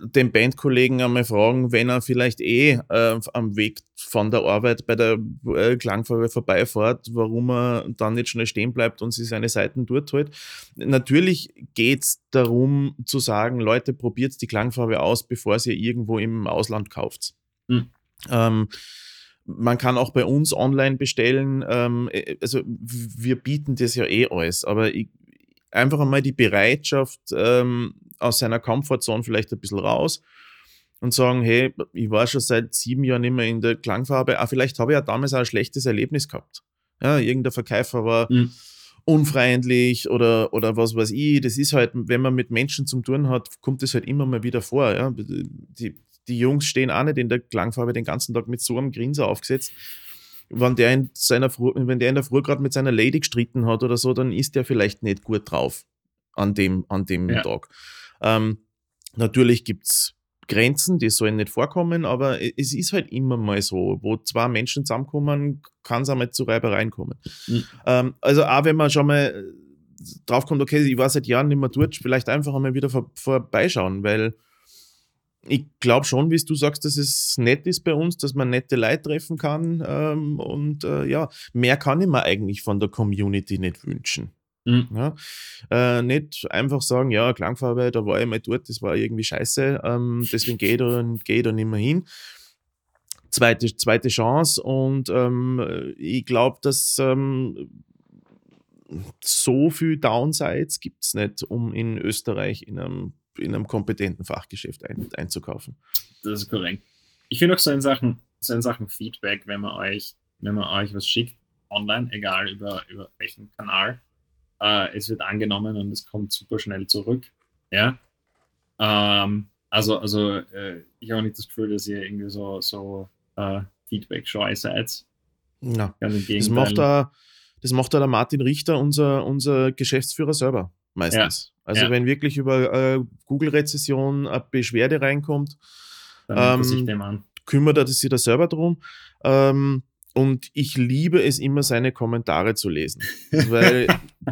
den Bandkollegen einmal fragen, wenn er vielleicht eh äh, am Weg von der Arbeit bei der äh, Klangfarbe vorbeifährt, warum er dann nicht schnell stehen bleibt und sich seine Seiten dort holt. Natürlich geht es darum zu sagen, Leute, probiert die Klangfarbe aus, bevor ihr irgendwo im Ausland kauft. Mhm. Ähm, man kann auch bei uns online bestellen. Ähm, äh, also wir bieten das ja eh alles, aber ich, einfach einmal die Bereitschaft, ähm, aus seiner Comfortzone vielleicht ein bisschen raus und sagen, hey, ich war schon seit sieben Jahren mehr in der Klangfarbe, ah, vielleicht habe ich ja damals auch ein schlechtes Erlebnis gehabt. Ja, irgendein Verkäufer war Mhm. unfreundlich oder, oder was weiß ich. Das ist halt, wenn man mit Menschen zu tun hat, kommt das halt immer mal wieder vor. Ja? Die, die Jungs stehen auch nicht in der Klangfarbe den ganzen Tag mit so einem Grinser aufgesetzt. Wenn der in, seiner Früh, wenn der in der Früh gerade mit seiner Lady gestritten hat oder so, dann ist der vielleicht nicht gut drauf an dem, an dem Ja. Tag. Ähm, natürlich gibt es Grenzen, die sollen nicht vorkommen, aber es ist halt immer mal so, wo zwei Menschen zusammenkommen, kann es einmal zu Reibereien kommen. Mhm. Ähm, also auch wenn man schon mal äh, draufkommt, okay, ich war seit Jahren nicht mehr dort, vielleicht einfach einmal wieder vor, vorbeischauen, weil ich glaube schon, wie du sagst, dass es nett ist bei uns, dass man nette Leute treffen kann ähm, und äh, ja, mehr kann ich mir eigentlich von der Community nicht wünschen. Mhm. Ja? Äh, nicht einfach sagen, ja, Klangfarbe, da war ich mal dort, das war irgendwie scheiße, ähm, deswegen gehe ich, da, geh ich da nicht mehr hin. Zweite, zweite Chance und ähm, ich glaube, dass ähm, so viel Downsides gibt es nicht, um in Österreich in einem, in einem kompetenten Fachgeschäft ein, einzukaufen. Das ist korrekt. Ich finde auch so in Sachen, so in Sachen Feedback, wenn man euch, wenn man euch was schickt, online, egal über, über welchen Kanal, äh, es wird angenommen und es kommt super schnell zurück. Ja. Ähm, also, also äh, ich habe nicht das Gefühl, dass ihr irgendwie so, so äh, Feedback-scheu seid. Ja. Das macht, da, das macht da der Martin Richter, unser, unser Geschäftsführer selber meistens. Also Ja. wenn wirklich über äh, Google-Rezession eine Beschwerde reinkommt, Dann er ähm, kümmert er sich da selber drum. Ähm, und ich liebe es immer, seine Kommentare zu lesen. (laughs) Weil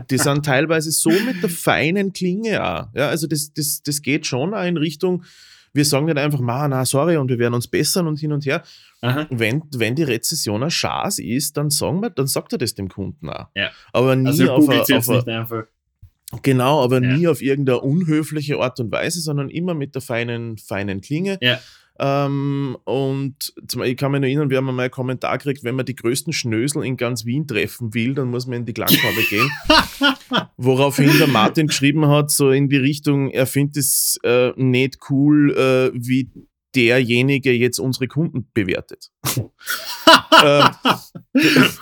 die sind teilweise so mit der feinen Klinge auch. Ja, also das, das, das geht schon auch in Richtung, wir sagen nicht einfach, na, sorry, und wir werden uns bessern und hin und her. Aha. Wenn, wenn die Rezession ein Schaß ist, dann, sagen wir, dann sagt er das dem Kunden auch. Ja. Aber nie Also auf, a, auf a. Genau, aber Ja. nie auf irgendeine unhöfliche Art und Weise, sondern immer mit der feinen, feinen Klinge. Ja. Ähm, und ich kann mich noch erinnern, wir haben einmal einen Kommentar gekriegt, wenn man die größten Schnösel in ganz Wien treffen will, dann muss man in die Klangfarbe gehen. (laughs) Woraufhin der Martin geschrieben hat, so in die Richtung, er findet es äh, nicht cool, äh, wie derjenige jetzt unsere Kunden bewertet. (laughs) ähm,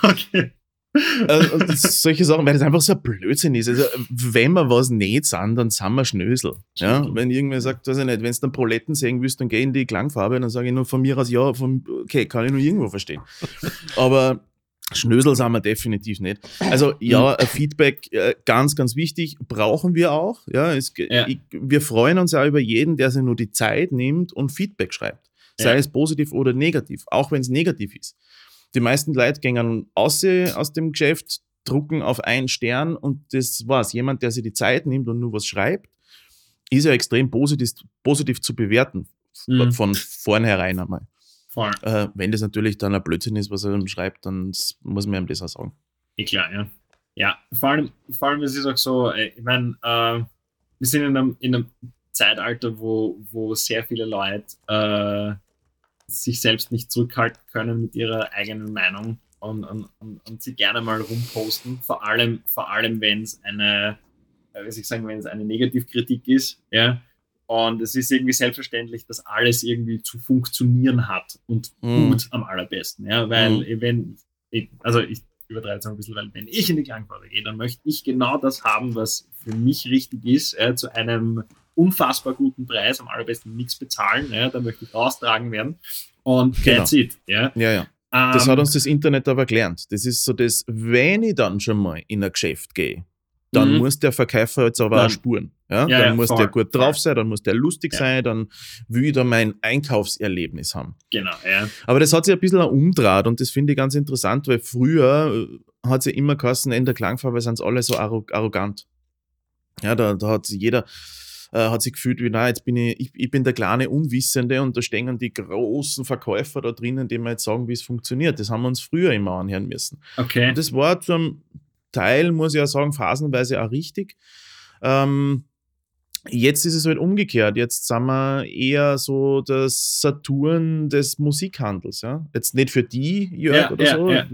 okay. Das- solche Sachen, weil das einfach so ein Blödsinn ist. Also, wenn wir was nicht sind, dann sind wir Schnösel. Ja? Wenn irgendwer sagt, weiß ich nicht, wenn du dann Proletten sehen willst, dann geh in die Klangfarbe, dann sage ich nur von mir aus, ja, von, okay, kann ich nur irgendwo verstehen. Aber Schnösel sind wir definitiv nicht. Also ja, ein Feedback, äh, ganz, ganz wichtig, brauchen wir auch. Ja, es, Ja. Ich, wir freuen uns ja über jeden, der sich nur die Zeit nimmt und Feedback schreibt. Sei Ja. es positiv oder negativ, auch wenn es negativ ist. Die meisten Leute gehen aus, aus dem Geschäft, drucken auf einen Stern und das war's. Jemand, der sich die Zeit nimmt und nur was schreibt, ist ja extrem positiv, positiv zu bewerten. Mhm. Von vornherein einmal. Äh, wenn das natürlich dann ein Blödsinn ist, was er dann schreibt, dann muss man ihm das auch sagen. Eh klar, ja. Ja, vor allem, vor allem ist es auch so, äh, ich meine, äh, wir sind in einem, in einem Zeitalter, wo, wo sehr viele Leute äh, sich selbst nicht zurückhalten können mit ihrer eigenen Meinung und, und, und, und sie gerne mal rumposten. Vor allem, vor allem wenn es eine, äh, ich sagen, wenn es eine Negativkritik ist, ja. Und es ist irgendwie selbstverständlich, dass alles irgendwie zu funktionieren hat und Mhm. gut am allerbesten, ja, weil Mhm. wenn, ich, also ich übertreibe es ein bisschen, weil wenn ich in die Klangfarbe gehe, dann möchte ich genau das haben, was für mich richtig ist, ja, zu einem unfassbar guten Preis, am allerbesten nichts bezahlen, ja, da möchte ich raustragen werden und Genau. that's it, ja. Ja, ja. Das Ähm, hat uns das Internet aber gelernt. Das ist so das, wenn ich dann schon mal in ein Geschäft gehe, dann Mhm. muss der Verkäufer jetzt aber Dann- auch spuren. Ja? Ja, dann ja, muss voll, der gut voll. drauf sein, dann muss der lustig Ja. sein, dann will ich da mein Einkaufserlebnis haben. Genau, ja. Aber das hat sich ein bisschen umdraht und das finde ich ganz interessant, weil früher äh, hat es ja immer geheißen, in der Klangfarbe sind alle so arro arrogant. Ja, da, da hat sich jeder äh, hat sich gefühlt wie, na, jetzt bin ich, ich, ich bin der kleine Unwissende und da stehen die großen Verkäufer da drinnen, die mir jetzt sagen, wie es funktioniert. Das haben wir uns früher immer anhören müssen. Okay. Und das war zum Teil, muss ich ja sagen, phasenweise auch richtig. Ähm, Jetzt ist es halt umgekehrt. Jetzt sind wir eher so das Saturn des Musikhandels. Ja? Jetzt nicht für die, Jörg, Ja, oder ja, so. ja.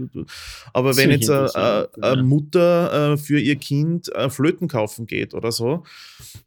Aber Das wenn jetzt eine. Mutter äh, für ihr Kind äh, Flöten kaufen geht oder so,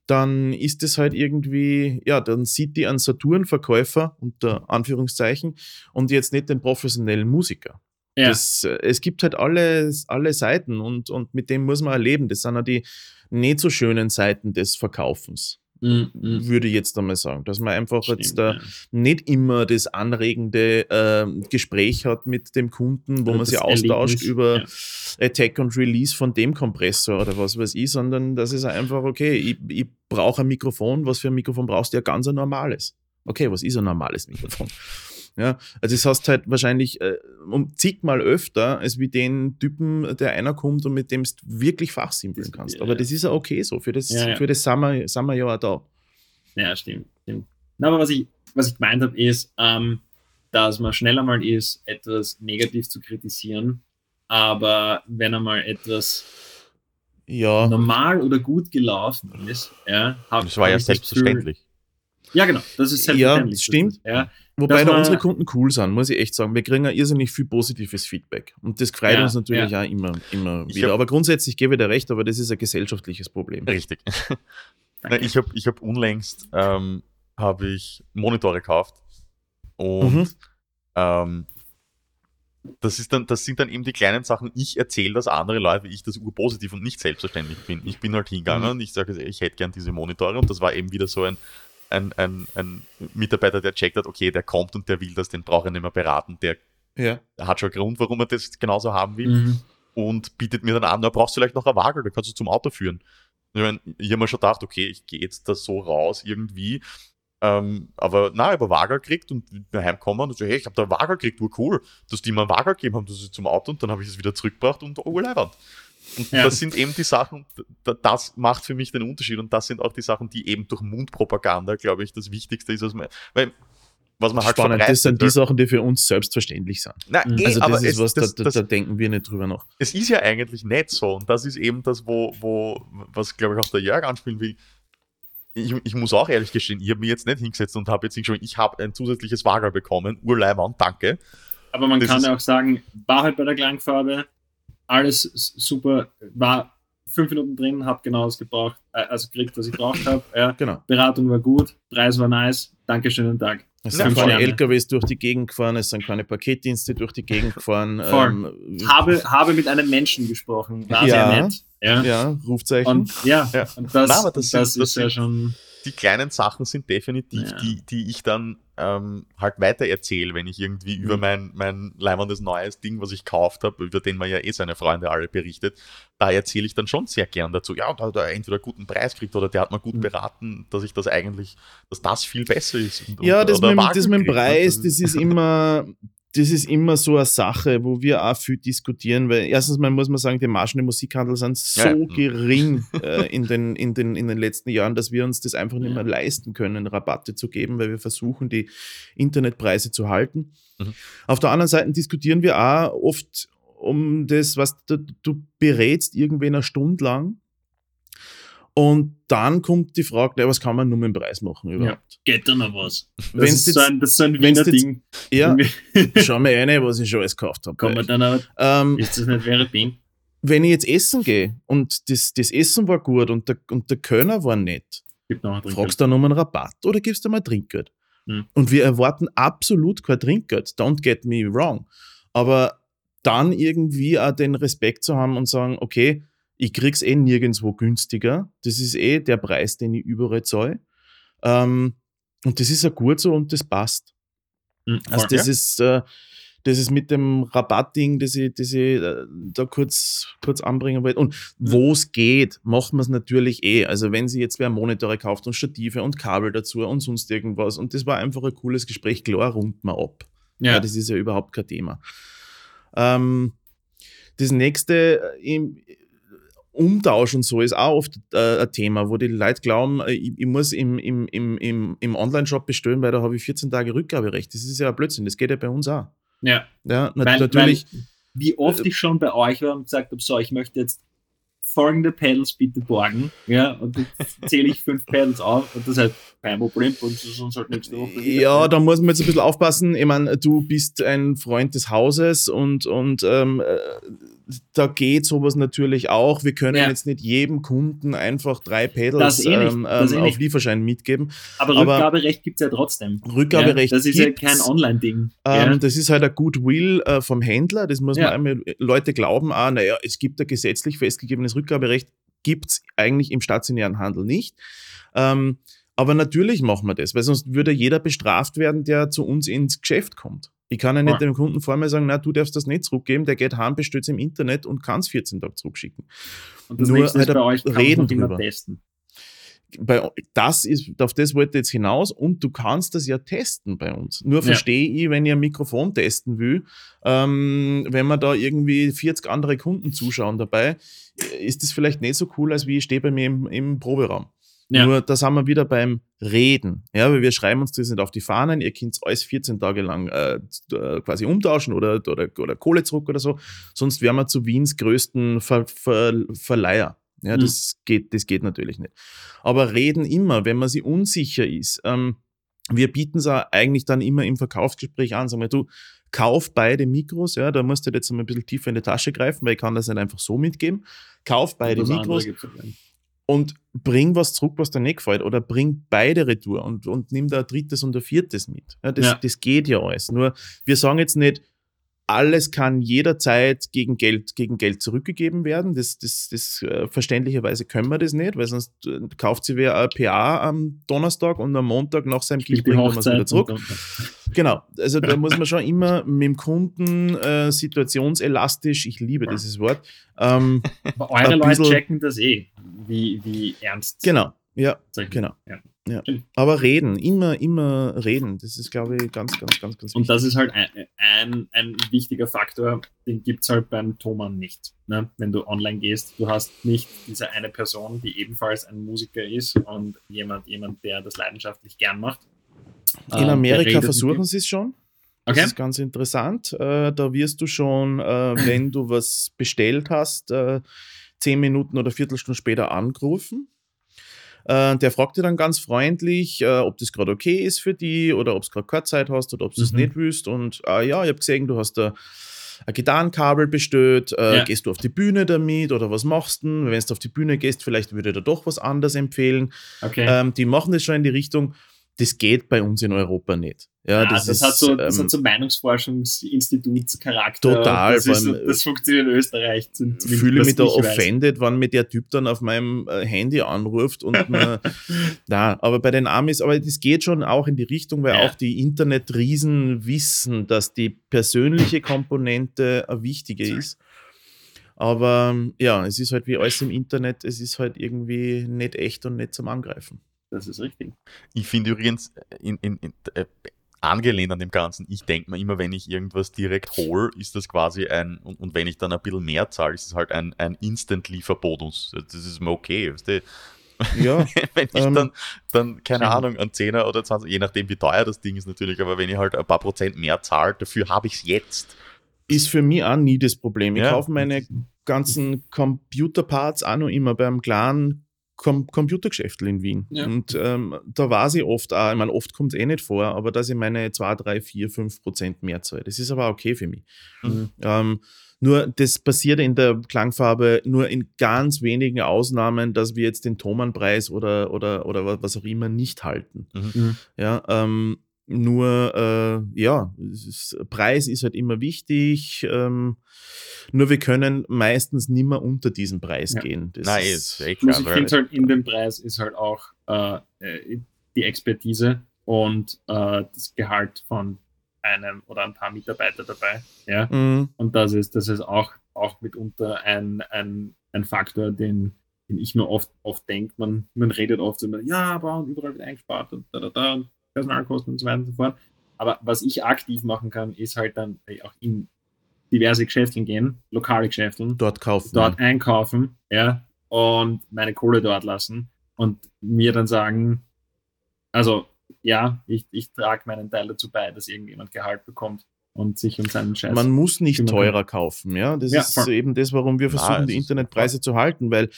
dann ist es halt irgendwie, ja, dann sieht die einen Saturn-Verkäufer unter Anführungszeichen und jetzt nicht den professionellen Musiker. Ja. Das, äh, es gibt halt alle, alle Seiten und, und mit dem muss man erleben. Das sind ja die nicht so schönen Seiten des Verkaufens, Mhm, mhm. würde ich jetzt einmal sagen. Dass man einfach jetzt Stimmt, da ja. nicht immer das anregende ähm, Gespräch hat mit dem Kunden, wo Oder man sich austauscht Erlebnis, über ja. Attack und Release von dem Kompressor oder was weiß ich, sondern das ist einfach, okay, ich, ich brauche ein Mikrofon, was für ein Mikrofon brauchst du? Ja, ganz ein normales. Okay, was ist ein normales Mikrofon? Ja, also das hast halt wahrscheinlich äh, um zigmal öfter, als wie den Typen, der einer kommt und mit dem du wirklich fachsimpeln kannst. ja, Aber ja. das ist ja okay so, für das, Ja, ja. Für das ja auch da. Ja, stimmt. stimmt. Na, aber was ich, was ich gemeint habe, ist, ähm, dass man schneller mal ist, etwas negativ zu kritisieren, aber wenn einmal etwas Ja, normal oder gut gelaufen ist, ja, hab, Das war ja ich Gefühl- selbstverständlich. ja, genau, das ist Ja, selbstverständlich. das stimmt. Ja, Wobei da unsere Kunden cool sind, muss ich echt sagen. Wir kriegen ja irrsinnig viel positives Feedback. Und das freut Ja, uns natürlich auch immer, immer Ich wieder. hab- aber grundsätzlich gebe ich dir recht, aber das ist ein gesellschaftliches Problem. Richtig. (laughs) Ich habe ich hab unlängst ähm, habe ich Monitore gekauft und Mhm. ähm, das, ist dann, das sind dann eben die kleinen Sachen. Ich erzähle das andere Leute, wie ich das urpositiv und nicht selbstverständlich bin. Ich bin halt hingegangen Mhm. und ich sage, ich hätte gern diese Monitore und das war eben wieder so ein, ein, ein, ein Mitarbeiter, der checkt hat, okay, der kommt und der will das, den brauche ich nicht mehr beraten, der Ja. hat schon einen Grund, warum er das genauso haben will Mhm. und bietet mir dann an, da brauchst du vielleicht noch eine Waage, da kannst du zum Auto führen. Ich, mein, ich habe mir schon gedacht, okay, ich gehe jetzt da so raus irgendwie. Ähm, aber na, ich habe Wager gekriegt und bin heimgekommen und so, hey, ich habe da Wager gekriegt, war cool, dass die mir einen Wager gegeben haben, das ist zum Auto und dann habe ich es wieder zurückgebracht und oh, Leiband. Und Ja. das sind eben die Sachen, da- das macht für mich den Unterschied und das sind auch die Sachen, die eben durch Mundpropaganda, glaube ich, das Wichtigste ist, was man, weil, was man halt Spannend, das sind die. Sachen, die für uns selbstverständlich sind. Na, Mhm. eh, Also aber das ist es, was, das, da, das, da, denken wir nicht drüber nach. es ist ja eigentlich nicht so. Und das ist eben das, wo, wo was glaube ich auch der Jörg anspielen will. Ich, ich muss auch ehrlich gestehen, ich habe mich jetzt nicht hingesetzt und habe jetzt hingeschaut, ich habe ein zusätzliches Wager bekommen. Urleiband, danke. Aber man Das kann ist- ja auch sagen, war halt bei der Klangfarbe, alles super, war fünf Minuten drin, hab genau das gebraucht, äh, also gekriegt, was ich braucht habe. (laughs) Ja. Genau. Beratung war gut, Preis war nice, danke, schönen Tag. Es sind keine. LKWs durch die Gegend gefahren, es sind keine Paketdienste durch die Gegend gefahren. (laughs) Voll. Ähm, Habe, habe mit einem Menschen gesprochen, war Ja. sehr nett. Ja. ja, Rufzeichen. Und ja, Ja. und das, aber das das, sind- das ist ja sind- schon. Die kleinen Sachen sind definitiv Ja. die, die ich dann ähm, halt weiter erzähle, wenn ich irgendwie über Mhm. mein, mein leibendes neues Ding, was ich gekauft habe, über den man ja eh seine Freunde alle berichtet, da erzähle ich dann schon sehr gern dazu. Ja, da hat er entweder einen guten Preis gekriegt oder der hat mir gut Mhm. beraten, dass ich das eigentlich, dass das viel besser ist. Und, Ja, und, das mit, das mit dem kriegt, ne? Preis, das ist (laughs) immer, das ist immer so eine Sache, wo wir auch viel diskutieren, weil erstens mal muss man sagen, die Margen im Musikhandel sind so Ja, ja. gering äh, in, den, in, den, in den letzten Jahren, dass wir uns das einfach nicht mehr leisten können, Rabatte zu geben, weil wir versuchen, die Internetpreise zu halten. Mhm. Auf der anderen Seite diskutieren wir auch oft um das, was du, du berätst irgendwen eine Stunde lang und dann kommt die Frage, na, was kann man nur mit dem Preis machen überhaupt? Geht da noch was? Das, Wenn's ist, jetzt- so ein, das ist so ein Wiener Ding. Ja, (laughs) schau mir rein, was ich schon alles gekauft habe. Kann man dann auch, Ähm, ist das nicht wäre Ding? wenn ich jetzt essen gehe und das, das Essen war gut und der, und der Kölner war nett, fragst du dann um einen Rabatt oder gibst du mal Trinkgeld? Hm. Und wir erwarten absolut kein Trinkgeld, don't get me wrong. Aber dann irgendwie auch den Respekt zu haben und sagen, okay, ich krieg's eh nirgendwo günstiger. Das ist eh der Preis, den ich überall zahle. Ähm, und das ist ja gut so und das passt. Hm, Also das ja. ist, äh, das ist mit dem Rabattding, das ich, das ich äh, da kurz, kurz anbringen wollte. Und wo es geht, macht man es natürlich eh. Also wenn sie jetzt wer Monitore kauft und Stative und Kabel dazu und sonst irgendwas. Und das war einfach ein cooles Gespräch. Klar, rund man ab. Ja. ja. das ist ja überhaupt kein Thema. Ähm, das nächste äh, Umtausch und so ist auch oft äh, ein Thema, wo die Leute glauben, äh, ich, ich muss im, im, im, im, Online-Shop bestellen, weil da habe ich 14 Tage Rückgaberecht. Das ist ja Blödsinn, das geht ja bei uns auch. ja. Ja, na, Weil, natürlich. Weil, wie oft ich schon bei euch war und gesagt habe, so, ich möchte jetzt folgende Pedals bitte borgen. Ja, und dann zähle ich fünf Pedals auf und das heißt kein Problem und ist uns halt nächste Woche. wieder. Ja, da muss man jetzt ein bisschen aufpassen. Ich meine, du bist ein Freund des Hauses und, und ähm, äh, da geht sowas natürlich auch. Wir können Ja. jetzt nicht jedem Kunden einfach drei Pedals eh ähm, eh ähm, auf nicht. Lieferschein mitgeben. Aber aber- Rückgaberecht gibt es ja trotzdem. Rückgaberecht ja, Das ist gibt's. ja kein Online-Ding. Ähm, ja. Das ist halt ein Goodwill äh, vom Händler. Das muss man einmal, Leute glauben, ah, naja, es gibt ein gesetzlich festgegebenes Rückgaberecht, gibt es eigentlich im stationären Handel nicht. Ähm, aber natürlich machen wir das, weil sonst würde jeder bestraft werden, der zu uns ins Geschäft kommt. Ich kann ja nicht dem Kunden vor mir sagen, na, du darfst das nicht zurückgeben, der geht heim, bestellt es im Internet und kann es 14 Tage zurückschicken. und das nur halt bei euch, reden drüber. testen. Bei, das ist, auf das wollte ich jetzt hinaus und du kannst das ja testen bei uns. Nur Ja. verstehe ich, wenn ihr ein Mikrofon testen will, ähm, wenn man da irgendwie 40 andere Kunden zuschauen dabei, ist das vielleicht nicht so cool, als wie ich stehe bei mir im, im Proberaum. Ja. Nur da sind wir wieder beim Reden. Ja, weil wir schreiben uns das nicht auf die Fahnen, ihr könnt alles 14 Tage lang äh, äh, quasi umtauschen oder, oder, oder Kohle zurück oder so. Sonst wären wir zu Wiens größten Ver, Ver, Verleiher. Ja, Mhm. das, geht, das geht natürlich nicht. Aber reden immer, wenn man sich unsicher ist. Ähm, wir bieten es eigentlich dann immer im Verkaufsgespräch an. Sagen wir, du, kauf beide Mikros, ja, da musst du jetzt mal ein bisschen tiefer in die Tasche greifen, weil ich kann das nicht einfach so mitgeben. Kauf beide Mikros halt und bring was zurück, was dir nicht gefällt. Oder bring beide retour und, und nimm da ein drittes und ein viertes mit. Ja, das, Ja. das geht ja alles. Nur wir sagen jetzt nicht, alles kann jederzeit gegen Geld, gegen Geld zurückgegeben werden. Das, das, das äh, verständlicherweise können wir das nicht, weil sonst äh, kauft sie wer ein PA am Donnerstag und am Montag nach seinem die bringt man es wieder zurück. Genau, also da (laughs) muss man schon immer mit dem Kunden äh, situationselastisch, ich liebe dieses Wort, ähm, Aber eure Leute checken das eh, wie, wie ernst. genau, ja, genau. Ja. Ja. Aber reden, immer, immer reden. Das ist, glaube ich, ganz, ganz, ganz, ganz Und das ist halt ein, ein, ein wichtiger Faktor, den gibt's halt beim Thomann nicht. Ne? Wenn du online gehst, du hast nicht diese eine Person, die ebenfalls ein Musiker ist und jemand, jemand der das leidenschaftlich gern macht. In Äh, der Amerika versuchen sie es schon. dir. Das Okay. ist ganz interessant. Äh, da wirst du schon, äh, wenn du was bestellt hast, äh, zehn Minuten oder Viertelstunde später angerufen. Äh, der fragt dir dann ganz freundlich, äh, ob das gerade okay ist für die oder ob es gerade keine Zeit hast oder ob du es Mhm. nicht willst. Und äh, ja, ich habe gesehen, du hast da ein Gitarrenkabel bestellt. Äh, Ja. Gehst du auf die Bühne damit oder was machst du? denn? Wenn du auf die Bühne gehst, vielleicht würde ich dir doch was anderes empfehlen. okay. Ähm, die machen das schon in die Richtung, das geht bei uns in Europa nicht. Ja, Ja, das, das, ist, hat so, das ähm, hat so Meinungsforschungsinstitutscharakter. Total, Das, ist, das funktioniert in Österreich. zumindest, fühle mich da ich weiß. offended, wenn mir der Typ dann auf meinem äh, Handy anruft und (laughs) mir, na, aber bei den Amis, aber das geht schon auch in die Richtung, weil Ja. auch die Internetriesen wissen, dass die persönliche Komponente eine wichtige ist. Aber ja, es ist halt wie alles im Internet, es ist halt irgendwie nicht echt und nicht zum Angreifen. Das ist richtig. Ich finde übrigens, in, in, in, äh, angelehnt an dem Ganzen, ich denke mir immer, wenn ich irgendwas direkt hole, ist das quasi ein, und, und wenn ich dann ein bisschen mehr zahle, ist es halt ein, ein Instant-Lieferbonus. Das ist mir okay. Weißt du? Ja, (laughs) wenn ich Ähm, dann, dann, keine schön. Ahnung, einen Zehner oder 20, je nachdem wie teuer das Ding ist natürlich, aber wenn ich halt ein paar Prozent mehr zahle, dafür habe ich es jetzt. ist für mich auch nie das Problem. Ich Ja. kaufe meine ganzen Computerparts auch noch immer beim kleinen Com Computergeschäft in Wien. Ja. Und ähm, da weiß ich oft auch, ich meine, oft kommt es eh nicht vor, aber dass ich meine 2, 3, 4, 5 Prozent mehr zahle. Das ist aber okay für mich. Mhm. Ähm, nur das passiert in der Klangfarbe nur in ganz wenigen Ausnahmen, dass wir jetzt den Thomann-Preis oder, oder, oder wa- was auch immer nicht halten. Mhm. Ja, ähm, nur, äh, ja, ist, Preis ist halt immer wichtig. Ähm, nur wir können meistens nimmer unter diesen Preis Ja. gehen. Das Nein, ist, ist eh Plus klar. ich finde halt in dem Preis ist halt auch äh, äh, die Expertise und äh, das Gehalt von einem oder ein paar Mitarbeiter dabei. Ja. Mhm. Und das ist, das ist auch, auch mitunter ein, ein, ein Faktor, den, den ich mir oft, oft denke. Man, man redet oft immer, ja, aber überall wird eingespart und da, da, da und Personalkosten und so weiter und so fort. Aber was ich aktiv machen kann, ist halt dann auch in diverse Geschäfte gehen, lokale Geschäfte, dort kaufen. dort einkaufen, ja, und meine Kohle dort lassen und mir dann sagen, also ja, ich, ich trage meinen Teil dazu bei, dass irgendjemand Gehalt bekommt und sich um seinen Scheiß. Man muss nicht kümmern teurer kaufen, ja. Das Ja, ist voll. eben das, warum wir versuchen, es die Internetpreise zu halten, weil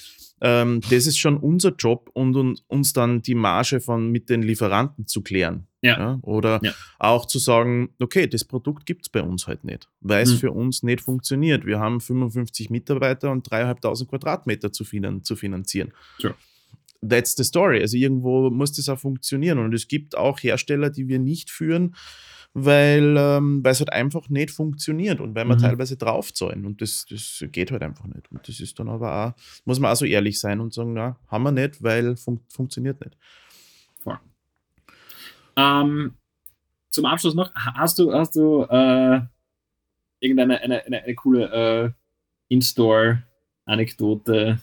ähm, das ist schon unser Job und, und uns dann die Marge von mit den Lieferanten zu klären. Ja. Oder Ja. auch zu sagen, okay, das Produkt gibt es bei uns halt nicht, weil es Mhm. für uns nicht funktioniert. Wir haben 55 Mitarbeiter und 3.500 Quadratmeter zu, finan zu finanzieren. Sure. That's the story. Also irgendwo muss das auch funktionieren. Und es gibt auch Hersteller, die wir nicht führen, weil ähm, weil es halt einfach nicht funktioniert und weil wir Mhm. teilweise draufzahlen. Und das, das geht halt einfach nicht. Und das ist dann aber auch, muss man auch so ehrlich sein und sagen, na, haben wir nicht, weil fun funktioniert nicht. Ähm, zum Abschluss noch, ha- hast du, hast du äh, irgendeine eine, eine, eine coole äh, In-Store-Anekdote?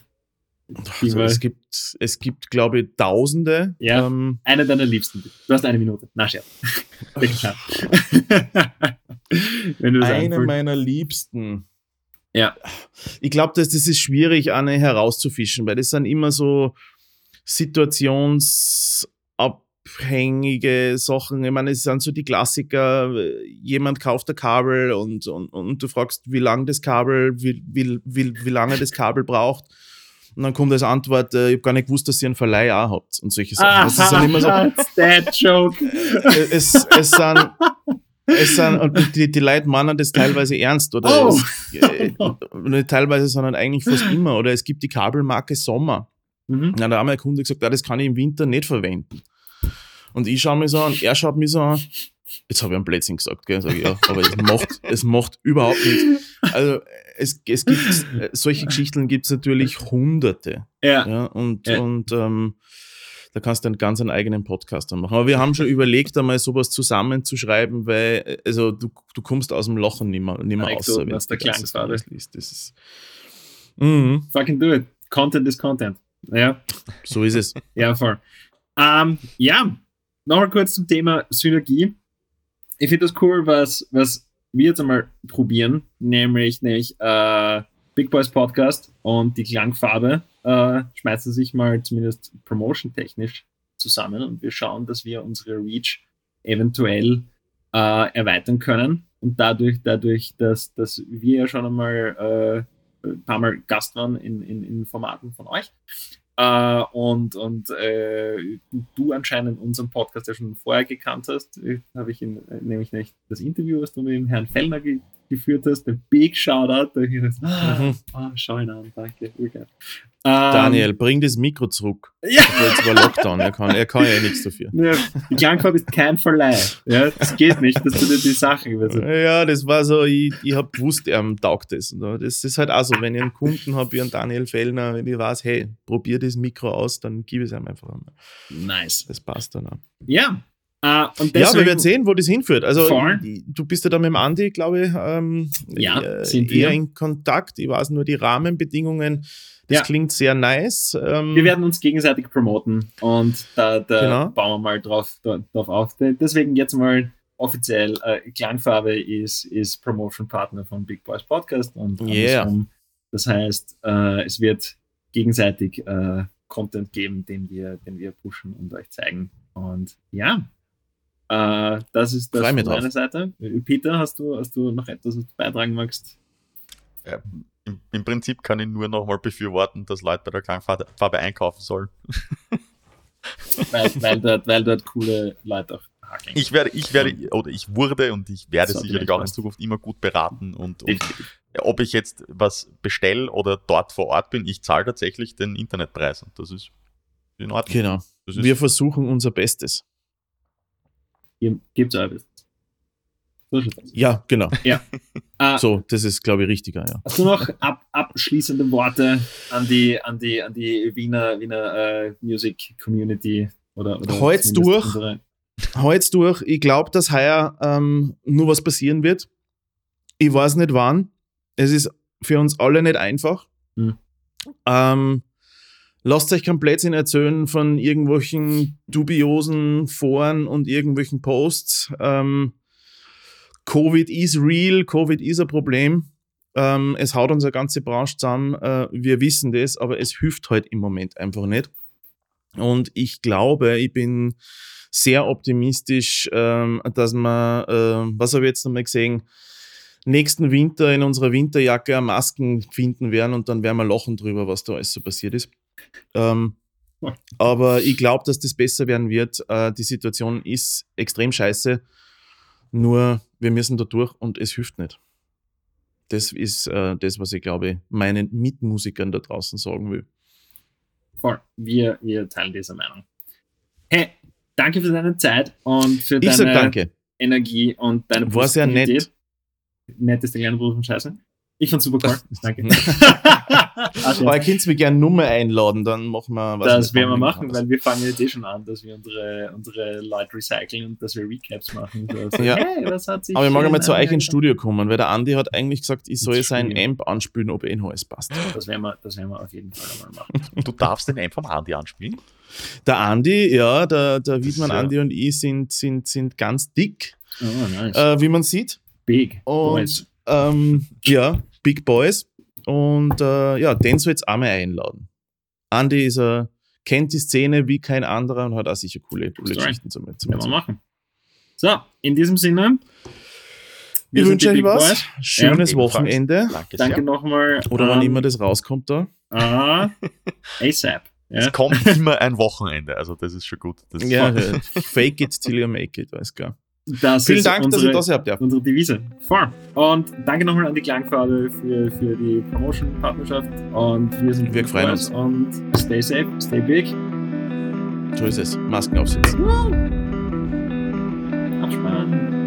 Also es gibt, es gibt, glaube ich, Tausende. Ja. Ähm, Eine deiner Liebsten. Du hast eine Minute. Na, Scherz. (laughs) (laughs) Eine meiner Liebsten. Ja. Ich glaube, das, das ist schwierig, eine herauszufischen, weil das sind immer so situationsabhängige Sachen. Ich meine, es sind so die Klassiker, jemand kauft ein Kabel und, und, und du fragst, wie lang das Kabel, wie, wie, wie, wie lange das Kabel braucht. Und dann kommt als Antwort, äh, ich habe gar nicht gewusst, dass ihr einen Verleih auch habt und solche Sachen. Das ist dann immer so, (laughs) that's that joke. es, es sind, es sind, und die, die Leute meinen das teilweise ernst, oder? Oh. Es, äh, und teilweise, sondern eigentlich fast immer, oder es gibt die Kabelmarke Sommer. Mhm. Na, da hat mir ein Kunde gesagt, ah, das kann ich im Winter nicht verwenden. Und ich schaue mich so an, er schaut mich so an, jetzt habe ich einen Blödsinn gesagt, gell? Sag ich, ja, aber es macht, es macht überhaupt nichts. Also es, es gibt, äh, solche Geschichten gibt es natürlich hunderte. Ja. Ja, und, Ja. und ähm, da kannst du einen ganz einen eigenen Podcast dann machen. Aber wir haben schon überlegt, einmal sowas zusammenzuschreiben, weil äh, also du, du kommst aus dem Lochen nicht mehr, nicht mehr raus. Anekdoten wenn aus der das Klangfarbe. alles liest. Das ist, mhm, Fucking do it. Content is Content. Ja. so ist es. Ja, voll. Ähm, ja, nochmal kurz zum Thema Synergie. Ich finde das cool, was, was wir jetzt einmal probieren, nämlich, nämlich äh, Big Boys Podcast und die Klangfarbe äh, schmeißen sich mal zumindest promotion-technisch zusammen und wir schauen, dass wir unsere Reach eventuell äh, erweitern können und dadurch, dadurch, dass, dass wir ja schon einmal äh, ein paar Mal Gast waren in, in, in Formaten von euch, äh, und und äh, du anscheinend unseren Podcast ja schon vorher gekannt hast, habe ich in, äh, nämlich das Interview, was du mit dem Herrn Fellner ge geführt hast, den Big Shoutout. Ah, Mhm. ah, schau ihn an, danke. Ähm, Daniel, bring das Mikro zurück. Ja, Jetzt war Lockdown, er kann, er kann ja nichts dafür. ja, die Klangfarbe ist kein Verleih. Ja, das geht nicht, dass du dir die Sachen also, Ja, das war so, ich, ich habe gewusst, er taugt das. Das ist halt auch so, wenn ich einen Kunden habe wie einen Daniel Fellner, wenn ich weiß, hey, probier das Mikro aus, dann gib es ihm einfach einmal. Nice. Das passt dann auch. Ja, äh, und Ja, wir deswegen, werden sehen, wo das hinführt. Also, Voll. du bist ja da mit dem Andi, glaube ich, ähm, Ja, äh, sind wir. eher in Kontakt. Ich weiß nur die Rahmenbedingungen. Das Ja. klingt sehr nice. Ähm, wir werden uns gegenseitig promoten und da, da Genau. bauen wir mal drauf, da, drauf auf. De- Deswegen jetzt mal offiziell, äh, Klangfarbe ist, ist Promotion Partner von Big Boys Podcast und Yeah. andersrum. Das heißt, äh, es wird gegenseitig äh, Content geben, den wir, den wir pushen und euch zeigen. Und ja, äh, das ist das Freu von meiner. Seite. Peter, hast du, hast du noch etwas, was du beitragen magst? Im, Im Prinzip kann ich nur nochmal befürworten, dass Leute bei der Klangfarbe Farbe einkaufen sollen. (laughs) Weil, weil, dort, weil dort coole Leute auch hakeln. Ich werde, ich werde, oder ich wurde und ich werde sicherlich auch in. Zukunft immer gut beraten und, und ob ich jetzt was bestelle oder dort vor Ort bin, ich zahle tatsächlich den Internetpreis und das ist in Ordnung. Genau. Ist, Wir versuchen unser Bestes. Auch was. So. Ja, genau. Äh, So, das ist, glaube ich, richtiger, ja. Hast du noch ab, abschließende Worte an die, an die, an die Wiener, Wiener äh, Music Community? Oder, oder zumindest durch. Halt's durch. Ich glaube, dass heuer ähm, nur was passieren wird. Ich weiß nicht wann. Es ist für uns alle nicht einfach. Hm. Ähm, lasst euch kein Blödsinn erzählen von irgendwelchen dubiosen Foren und irgendwelchen Posts. Ähm, Covid is real, Covid ist ein Problem. Ähm, es haut unsere ganze Branche zusammen. Äh, wir wissen das, aber es hilft halt im Moment einfach nicht. Und ich glaube, ich bin sehr optimistisch, ähm, dass wir, äh, was habe ich jetzt nochmal gesehen, nächsten Winter in unserer Winterjacke Masken finden werden und dann werden wir lachen drüber, was da alles so passiert ist. Ähm, aber ich glaube, dass das besser werden wird. Äh, die Situation ist extrem scheiße. Nur wir müssen da durch und es hilft nicht. Das ist äh, das, was ich glaube, meinen Mitmusikern da draußen sagen will. Voll. Wir, wir teilen diese Meinung. Hey, danke für deine Zeit und für Ich deine. Energie und deine War sehr nett. Positivität. Nett ist der kleine Scheiße. Ich fand's super cool. (laughs) Danke. (laughs) Also, Aber ihr könnt mich gerne Nummer einladen, dann machen wir was. das werden wir machen, anders. weil wir fangen jetzt eh schon an, dass wir unsere, unsere Leute recyceln und dass wir Recaps machen. So, so, Ja. Hey, was hat sich Aber ich mag in einmal zu euch ins Studio kommen, weil der Andi hat eigentlich gesagt, ich soll Ins sein Studio. Amp anspielen, ob eh noch alles passt. Das werden wir, das werden wir auf jeden Fall einmal machen. Und (laughs) du darfst den einfach mal Andi anspielen. Der Andi, ja, der, der Wiedmann, ja- Andi und ich sind, sind, sind ganz dick, Oh, nice. äh, wie man sieht. Big. Und ähm, ja, Big Boys. Und äh, ja, den soll jetzt auch mal einladen. Andi ist er, kennt die Szene wie kein anderer und hat auch sicher coole, coole. Geschichten zum, zum Werden wir machen. So, in diesem Sinne. wir Ich wünsche euch Big was. Boys. Schönes ebenfalls. Wochenende. Danke nochmal. Oder wann ähm, immer das rauskommt da. Ah, (laughs) ASAP. Ja. Es kommt immer ein Wochenende, also das ist schon gut. Das Ja, äh, fake it till you make it, alles klar. Das Vielen ist Dank, dass unsere, ihr das habt. Ja. unsere Devise. Voll. Und danke nochmal an die Klangfarbe für, für die Promotion-Partnerschaft. Und wir sind Wir freuen Boys Und stay safe, stay big. So ist es. Masken aufsetzen. Abspannen.